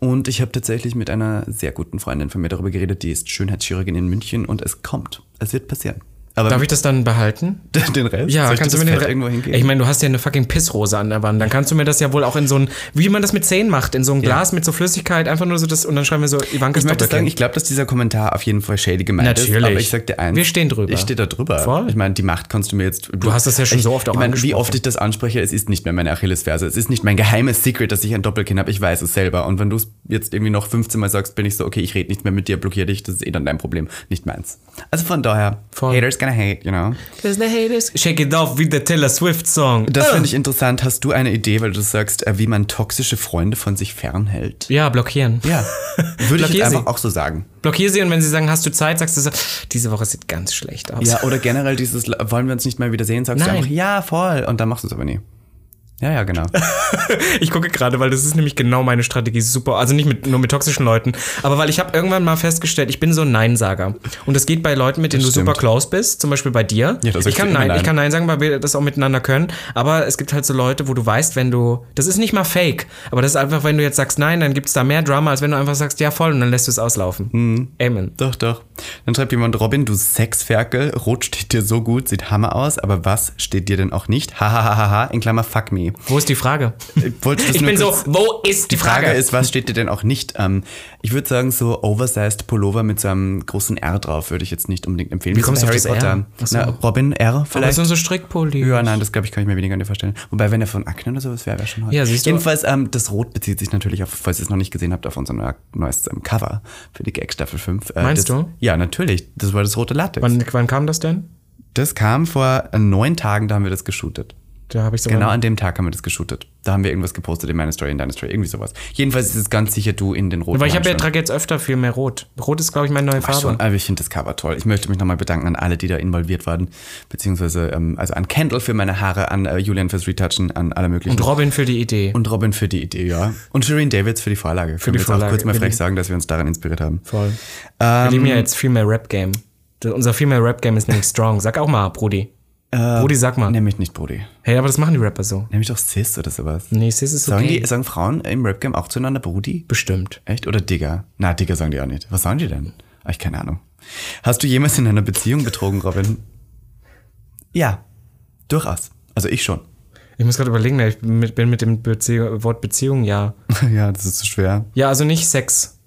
Und ich habe tatsächlich mit einer sehr guten Freundin von mir darüber geredet, die ist Schönheitschirurgin in München und es kommt. Es wird passieren. Aber Darf ich das dann behalten? Den Rest? Ja, Soll kannst du mir den Rest irgendwo hingeben? Ich meine, du hast ja eine fucking Pissrose an der Wand. Dann kannst du mir das ja wohl auch in so ein, wie man das mit Zähnen macht, in so ein Glas ja. mit so Flüssigkeit, einfach nur so das, und dann schreiben wir so Ivankas Ich möchte sagen, ich glaube, dass dieser Kommentar auf jeden Fall shady gemeint Natürlich. ist. Aber ich sag dir eins. Wir stehen drüber. Ich stehe da drüber. Voll. Ich meine, die Macht kannst du mir jetzt. Du, du hast das ja schon ich, so oft auch Ich meine, wie oft ich das anspreche, es ist nicht mehr meine Achillesferse. Es ist nicht mein geheimes Secret, dass ich ein Doppelkinn habe. Ich weiß es selber. Und wenn du es jetzt irgendwie noch 15 Mal sagst, bin ich so, okay, ich rede nicht mehr mit dir, blockiere dich. Das ist eh dann dein Problem, nicht meins. Also von daher, Voll. Haters gonna hate, you know. Cause the haters shake it off wie der Taylor Swift Song. Das finde ich interessant. Hast du eine Idee, weil du sagst, äh, wie man toxische Freunde von sich fernhält? Ja, blockieren. Ja, würde ich jetzt einfach auch so sagen. Blockier sie und wenn sie sagen, hast du Zeit, sagst du so, diese Woche sieht ganz schlecht aus. Ja, oder generell dieses, wollen wir uns nicht mal wieder sehen, sagst Nein. du einfach, ja, voll. Und dann machst du es aber nie. Ja, ja, genau. ich gucke gerade, weil das ist nämlich genau meine Strategie. Super. Also nicht mit, nur mit toxischen Leuten, aber weil ich habe irgendwann mal festgestellt, ich bin so ein Nein-Sager. Und das geht bei Leuten, mit denen Das du super stimmt. close bist, zum Beispiel bei dir. Ja, ich, kann Nein, immer ich Nein. kann Nein sagen, weil wir das auch miteinander können. Aber es gibt halt so Leute, wo du weißt, wenn du. Das ist nicht mal fake, aber das ist einfach, wenn du jetzt sagst Nein, dann gibt es da mehr Drama, als wenn du einfach sagst, ja voll, und dann lässt du es auslaufen. Mhm. Amen. Doch, doch. Dann schreibt jemand, Robin, du Sexferkel, rot steht dir so gut, sieht Hammer aus, aber was steht dir denn auch nicht? Hahaha, in Klammer, fuck me. Wo ist die Frage? Ich, bin so, wo ist die Die Frage Frage? ist, was steht dir denn auch nicht? Ähm, ich würde sagen, so oversized Pullover mit so einem großen R drauf würde ich jetzt nicht unbedingt empfehlen. Wie kommst so du bei auf das R? Ach so. Na, Robin R Aber vielleicht? das sind so Strickpulli. Ja, nein, das glaube ich, kann ich mir weniger an dir vorstellen. Wobei, wenn er von Akne oder sowas wäre, wäre schon hot. Ja, siehst du. Jedenfalls, ähm, das Rot bezieht sich natürlich auf, falls ihr es noch nicht gesehen habt, auf unser neu- neues ähm, Cover für die Gag Staffel 5. Äh, Meinst das, du? Ja, natürlich. Das war das rote Latex. Wann, wann kam das denn? Das kam vor äh, neun Tagen, da haben wir das geshootet. Da habe ich sogar Genau an dem Tag haben wir das geshootet. Da haben wir irgendwas gepostet in meiner Story, in deiner Story, irgendwie sowas. Jedenfalls ist es ganz sicher du in den roten Weil ich habe ja trage jetzt öfter viel mehr Rot. Rot ist, glaube ich, meine neue Ach Farbe. schon, aber ich finde das Cover toll. Ich möchte mich nochmal bedanken an alle, die da involviert waren. Beziehungsweise ähm, also an Kendall für meine Haare, an äh, Julian fürs Retouchen, an alle möglichen. Und Robin für die Idee. Und Robin für die Idee, ja. Und Shireen Davids für die Vorlage. Für die wir jetzt Vorlage. auch kurz mal frech sagen, dass wir uns daran inspiriert haben. Voll. Ähm, Wir lieben ja jetzt viel mehr Rap-Game. Unser Female Rap-Game ist nämlich strong. Sag auch mal, Brudi. Brudi, sag mal. Nämlich nicht Brody. Hey, aber das machen die Rapper so. Nämlich doch Sis oder sowas. Nee, Sis ist Sagen, okay. die, sagen Frauen im Rap-Game auch zueinander Brudi? Bestimmt. Echt? Oder Digger? Na, Digger sagen die auch nicht. Was sagen die denn? Ah, Ich keine Ahnung. Hast du jemals in einer Beziehung betrogen, Robin? Ja, durchaus. Also ich schon. Ich muss gerade überlegen, ich bin mit, bin mit dem Bezie Wort Beziehung, ja. ja, das ist zu schwer. Ja, also nicht Sex.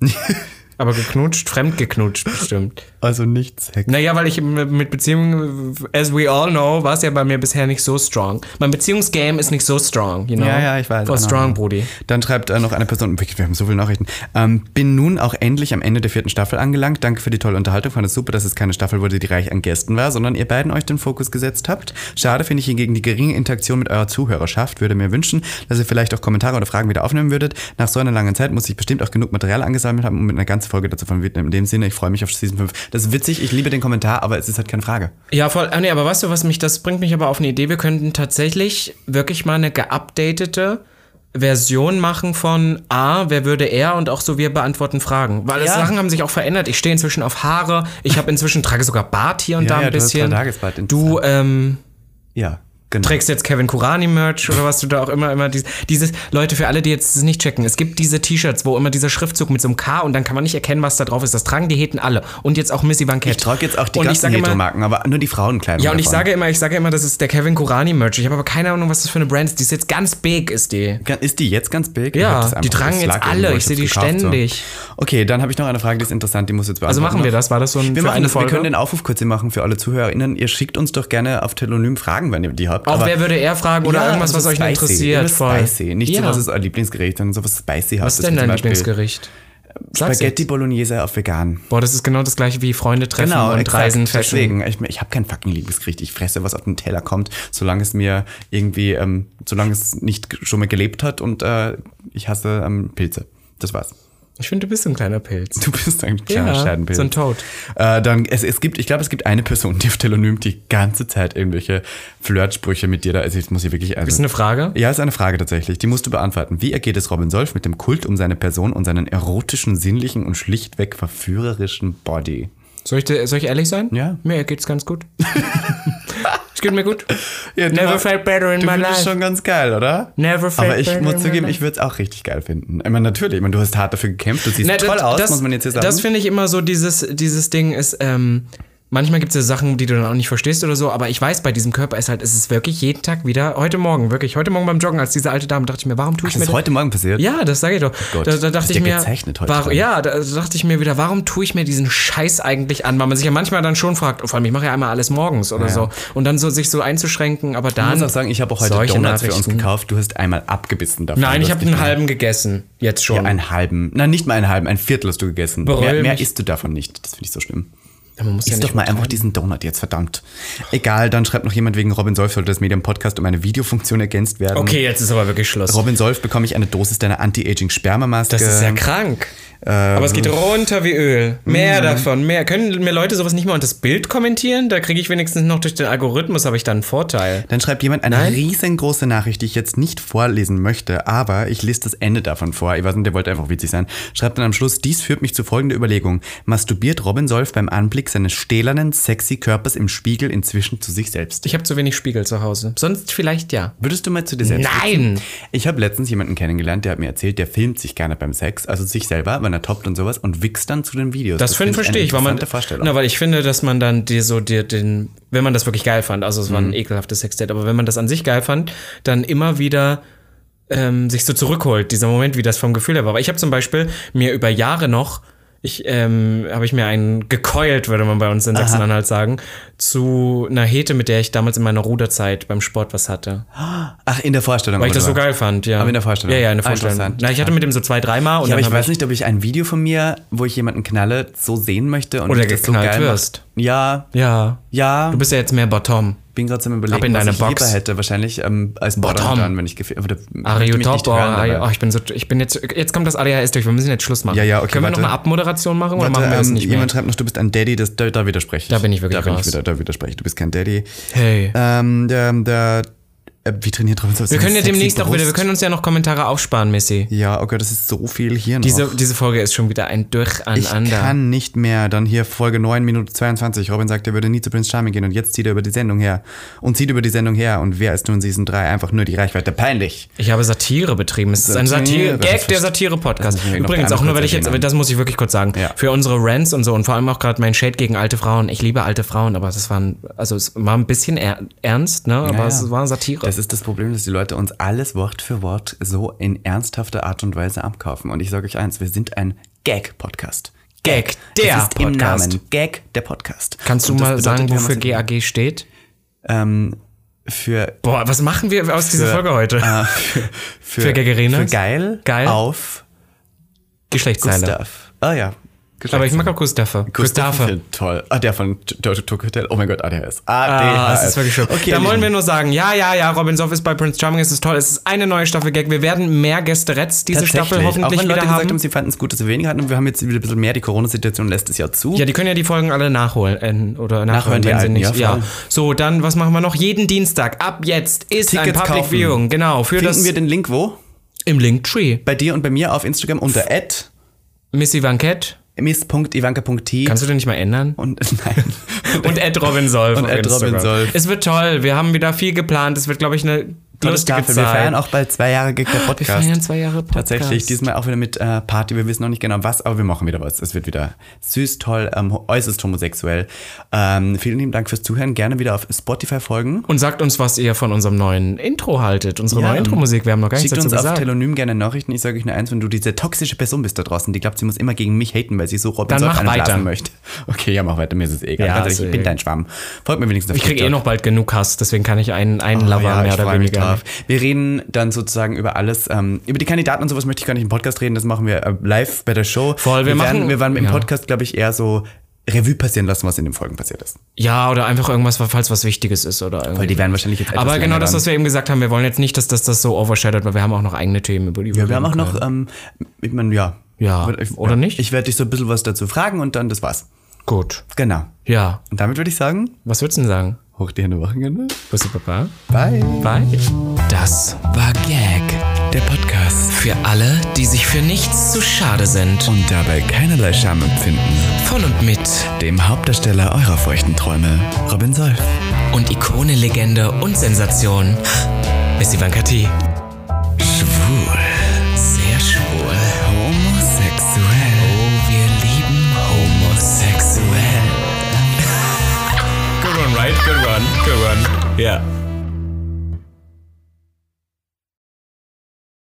aber geknutscht, fremd geknutscht bestimmt. Also nicht Sex. Naja, weil ich mit Beziehungen, as we all know, war es ja bei mir bisher nicht so strong. Mein Beziehungsgame ist nicht so strong, you know? Ja, ja, ich weiß. For strong, Brudi. Dann schreibt äh, noch eine Person, wir haben so viele Nachrichten. Ähm, bin nun auch endlich am Ende der vierten Staffel angelangt. Danke für die tolle Unterhaltung. Fand es super, dass es keine Staffel wurde, die reich an Gästen war, sondern ihr beiden euch den Fokus gesetzt habt. Schade finde ich hingegen die geringe Interaktion mit eurer Zuhörerschaft. Würde mir wünschen, dass ihr vielleicht auch Kommentare oder Fragen wieder aufnehmen würdet. Nach so einer langen Zeit muss ich bestimmt auch genug Material angesammelt haben, um mit einer ganzen Folge dazu von widmen. In dem Sinne, ich freue mich auf Season 5. Das ist witzig, ich liebe den Kommentar, aber es ist halt keine Frage. Ja, voll. Ah, nee, aber weißt du, was mich, das bringt mich aber auf eine Idee. Wir könnten tatsächlich wirklich mal eine geupdatete Version machen von A, wer würde er und auch so wir beantworten Fragen. Weil Ja. Sachen haben sich auch verändert. Ich stehe inzwischen auf Haare. Ich habe inzwischen, trage sogar Bart hier und Ja, da ein ja, bisschen. Du, ähm, Ja, genau. trägst jetzt Kevin Kurani Merch oder was du da auch immer immer dieses, dieses Leute für alle die jetzt es nicht checken es gibt diese T-Shirts wo immer dieser Schriftzug mit so einem K und dann kann man nicht erkennen was da drauf ist das tragen die Heten alle und jetzt auch Missy Bankett ich trage jetzt auch die und ich ganzen Heteromarken, aber nur die Frauenkleidung. ja und ich davon. sage immer ich sage immer das ist der Kevin Kurani Merch ich habe aber keine Ahnung was das für eine Brand ist die ist jetzt ganz big ist die Ist die jetzt ganz big? Ja, Ich die tragen jetzt alle, ich seh hab's die gekauft, ständig. So. Okay, dann habe ich noch eine Frage, die ist interessant, die muss jetzt also beantworten. machen wir das war das so ein Wir, machen wir können den Aufruf kurz machen für alle ZuhörerInnen. Ihr schickt uns doch gerne auf Telonym Fragen, wenn ihr die habt. Auch Aber- wer würde er fragen oder Ja, irgendwas so was euch spicy, interessiert voll. Spicy. Nicht ja. so, was ist euer Lieblingsgericht, sondern so was spicy habt. was ist denn dein Lieblingsgericht Sag's Spaghetti jetzt. Bolognese auf vegan. Boah, das ist genau das gleiche wie Freunde treffen und exakt. Reisen, Fashion. Deswegen, ich, ich habe kein fucking Lieblingsgericht. Ich fresse, was auf den Teller kommt, solange es mir irgendwie, ähm, solange es nicht schon mal gelebt hat und äh, ich hasse ähm, Pilze. Das war's. Ich finde, du bist ein kleiner Pilz. Du bist ein kleiner Ja, Scheidenpilz. so ein Toad. Äh, dann, es, es gibt, ich glaube, es gibt eine Person, die auf Telonym die ganze Zeit irgendwelche Flirtsprüche mit dir da, also jetzt muss ich wirklich, also, Ist eine Frage? ja, ist eine Frage tatsächlich. Die musst du beantworten. Wie ergeht es Robin Solf mit dem Kult um seine Person und seinen erotischen, sinnlichen und schlichtweg verführerischen Body? Soll ich, soll ich ehrlich sein? Ja. Mir geht's ganz gut. es geht mir gut. Ja, Never machst- felt better in my life. schon ganz geil, oder? Never felt Aber ich better muss zugeben, ich würde es auch richtig geil finden. Ich meine, natürlich, ich meine, du hast hart dafür gekämpft, du siehst Na, toll das, aus, das, muss man jetzt hier sagen. Das finde ich immer so, dieses, dieses Ding ist, ähm, manchmal gibt es ja Sachen, die du dann auch nicht verstehst oder so, aber ich weiß, bei diesem Körper ist halt, es ist wirklich jeden Tag wieder, heute Morgen, wirklich, heute Morgen beim Joggen, als diese alte Dame, dachte ich mir, warum tue ich das mir ist das? heute Morgen passiert. Ja, das sage ich doch. Gott, da, da dachte ich mir, gezeichnet heute war, ja, da dachte ich mir wieder, warum tue ich mir diesen Scheiß eigentlich an? Weil man sich ja manchmal dann schon fragt, vor allem ich mache ja einmal alles morgens oder Ja. so und dann so sich so einzuschränken, aber Ich dann muss auch sagen, ich habe auch heute Donuts für uns gekauft. Du hast einmal abgebissen davon. Nein, ich habe einen halben gegessen, jetzt schon. Ja, einen halben. Nein, nicht mal einen halben, ein Viertel hast du gegessen. Mehr, mehr isst du davon nicht. Das finde ich so schlimm. Man muss Ist ja doch mal einfach diesen Donut jetzt, verdammt. Egal, dann schreibt noch jemand wegen Robin Solf, sollte das Medium-Podcast um eine Videofunktion ergänzt werden. Okay, jetzt ist aber wirklich Schluss. Robin Solf, bekomme ich eine Dosis deiner Anti-Aging-Spermamaske. Das ist ja krank. Aber es geht ähm, runter wie Öl. Mehr mhm. davon, mehr. Können mir Leute sowas nicht mal unter das Bild kommentieren? Da kriege ich wenigstens noch durch den Algorithmus, habe ich dann einen Vorteil. Dann schreibt jemand eine Nein? riesengroße Nachricht, die ich jetzt nicht vorlesen möchte, aber ich lese das Ende davon vor. Ich weiß nicht, der wollte einfach witzig sein. Schreibt dann am Schluss, dies führt mich zu folgender Überlegung. Masturbiert Robin Solf beim Anblick seines stählernen, sexy Körpers im Spiegel inzwischen zu sich selbst? Ich habe zu wenig Spiegel zu Hause. Sonst vielleicht ja. Würdest du mal zu dir selbst Nein! Sitzen? Ich habe letztens jemanden kennengelernt, der hat mir erzählt, der filmt sich gerne beim Sex, also sich selber, wenn er toppt und sowas und wichst dann zu den Videos. Das, das finde verstehe ich, weil man, na, weil ich finde, dass man dann dir so dir den, wenn man das wirklich geil fand, also es war ein mhm. ekelhaftes Sexdate, aber wenn man das an sich geil fand, dann immer wieder ähm, sich so zurückholt, dieser Moment, wie das vom Gefühl her war. Aber ich habe zum Beispiel mir über Jahre noch ich ähm, habe ich mir einen gekeult, würde man bei uns in Sachsen-Anhalt sagen, zu einer Hete, mit der ich damals in meiner Ruderzeit beim Sport was hatte. Ach, in der Vorstellung. Weil ich das so geil fand, ja. Aber in der Vorstellung. Ja, ja, in der Vorstellung. Na, ich hatte mit dem so zwei, dreimal. Ja, aber ich weiß nicht, ob ich ein Video von mir, wo ich jemanden knalle, so sehen möchte und oder geknallt so geil wirst. Ja. Ja. Ja. Du bist ja jetzt mehr Bottom bin gerade am überlegen, Ab in was deine ich Box. lieber hätte. Wahrscheinlich ähm, als Bottom dann, wenn ich gefehlt Ario Top, oh, ich bin so, ich bin jetzt, jetzt kommt das ADHS durch, wir müssen jetzt Schluss machen. Ja, ja, okay, Können wir noch eine Abmoderation machen warte, oder machen wir das ähm, nicht mehr? Jemand schreibt noch, du bist ein Daddy, das, da, da widerspreche ich. Da bin ich wirklich da raus. Bin ich wieder, da widerspreche ich, du bist kein Daddy. Hey. Ähm, der, der äh, wie trainiert Robin Wir können ja demnächst auch wieder, wir können uns ja noch Kommentare aufsparen, Missy. Ja, okay, das ist so viel hier noch. Diese, diese Folge ist schon wieder ein Durcheinander. Ich kann nicht mehr. Dann hier Folge 9, Minute 22. Robin sagt, er würde nie zu Prince Charming gehen und jetzt zieht er über die Sendung her. Und zieht über die Sendung her. Und wer ist nun Season 3? Einfach nur die Reichweite. Peinlich. Ich habe Satire betrieben. Es ist ein Satire, Gag der Satire-Podcast. Übrigens, auch nur, weil ich jetzt, das muss ich wirklich kurz sagen, ja. für unsere Rants und so und vor allem auch gerade mein Shade gegen alte Frauen. Ich liebe alte Frauen, aber das waren, also es war ein bisschen ernst, ne? Aber ja, es war Satire. Das ist das Problem, dass die Leute uns alles Wort für Wort so in ernsthafter Art und Weise abkaufen. Und ich sage euch eins, wir sind ein Gag-Podcast. Gag, der das ist Podcast. Im Namen Gag, der Podcast. Kannst du mal sagen, wofür GAG steht? Ähm, für. Boah, was machen wir aus für, dieser Folge heute? Äh, für, für, für Gaggerina? Für geil, geil auf Geschlechtszeile. Gustav. Ah ja, aber ich mag auch Gustav. Gustav. Toll. Ah, der von Tokyo Hotel. Oh mein Gott, ADHS. ADHS. Ah, das ist wirklich schön. Okay, da wollen wir nur sagen, ja, ja, ja, Robin Soff ist bei Prince Charming, es ist toll. Es ist eine neue Staffel Gag. Wir werden mehr Gästeretts diese Staffel hoffentlich auch wenn Leute wieder gesagt haben, sie fanden es gut, dass wir weniger hatten und wir haben jetzt wieder ein bisschen mehr. Die Corona-Situation lässt es ja zu. Ja, die können ja die Folgen alle nachholen äh, oder nachhören, nachhören wenn sie nicht. Ja, ja, So, dann, was machen wir noch? Jeden Dienstag ab jetzt ist Tickets ein Public kaufen. Viewing. Genau. Für Finden das wir den Link wo? Im Linktree. Bei dir und bei mir auf Instagram unter Missy Vankett miss.ivanka.t. Kannst du den nicht mal ändern? Und nein. und Ed Robin Solf. Und Ed Robin Solf. Es wird toll. Wir haben wieder viel geplant. Es wird, glaube ich, eine lustige Zeit. Wir feiern auch bald zwei Jahre Gig der Podcast. Wir feiern zwei Jahre Podcast. Tatsächlich. Diesmal auch wieder mit äh, Party. Wir wissen noch nicht genau was, aber wir machen wieder was. Es wird wieder süß, toll, ähm, äußerst homosexuell. Ähm, vielen lieben Dank fürs Zuhören. Gerne wieder auf Spotify folgen. Und sagt uns, was ihr von unserem neuen Intro haltet. Unsere ja. neue Intro-Musik. Wir haben noch gar nichts dazu gesagt. Schickt uns auf Telonym gerne Nachrichten. Ich sage euch nur eins, wenn du diese toxische Person bist da draußen, die glaubt, sie muss immer gegen mich haten, weil sie so Robin Dann mach weiter. möchte. Okay, ja, mach weiter. Mir ist es egal. Ja, Ganz ehrlich, ich bin dein Schwamm. Folgt mir wenigstens auf Ich kriege eh noch bald genug Hass, deswegen kann ich einen, einen oh, Lover ja, mehr oder weniger. Wir reden dann sozusagen über alles. Ähm, über die Kandidaten und sowas möchte ich gar nicht im Podcast reden, das machen wir äh, live bei der Show. Voll, wir, wir machen. Werden, wir waren im ja. Podcast, glaube ich, eher so Revue passieren lassen, was in den Folgen passiert ist. Ja, oder einfach irgendwas, falls was Wichtiges ist oder irgendwie. Weil die werden wahrscheinlich jetzt Aber genau das, was wir eben gesagt haben, wir wollen jetzt nicht, dass das, das so overshadowed, weil wir haben auch noch eigene Themen, über die wir Ja, wir haben auch noch, ähm, ich meine, ja. Ja, ich, oder ja. nicht? Ich werde dich so ein bisschen was dazu fragen und dann das war's. Gut. Genau. Ja. Und damit würde ich sagen. Was würdest du denn sagen? Hoch die Hände Wochenende. Bussi Papa. Bye. Bye. Das war Gag. Der Podcast. Für alle, die sich für nichts zu schade sind. Und dabei keinerlei Scham empfinden. Von und mit dem Hauptdarsteller eurer feuchten Träume, Robin Solf. Und Ikone, Legende und Sensation, Miss Ivanka T. Schwul. Good one. Yeah.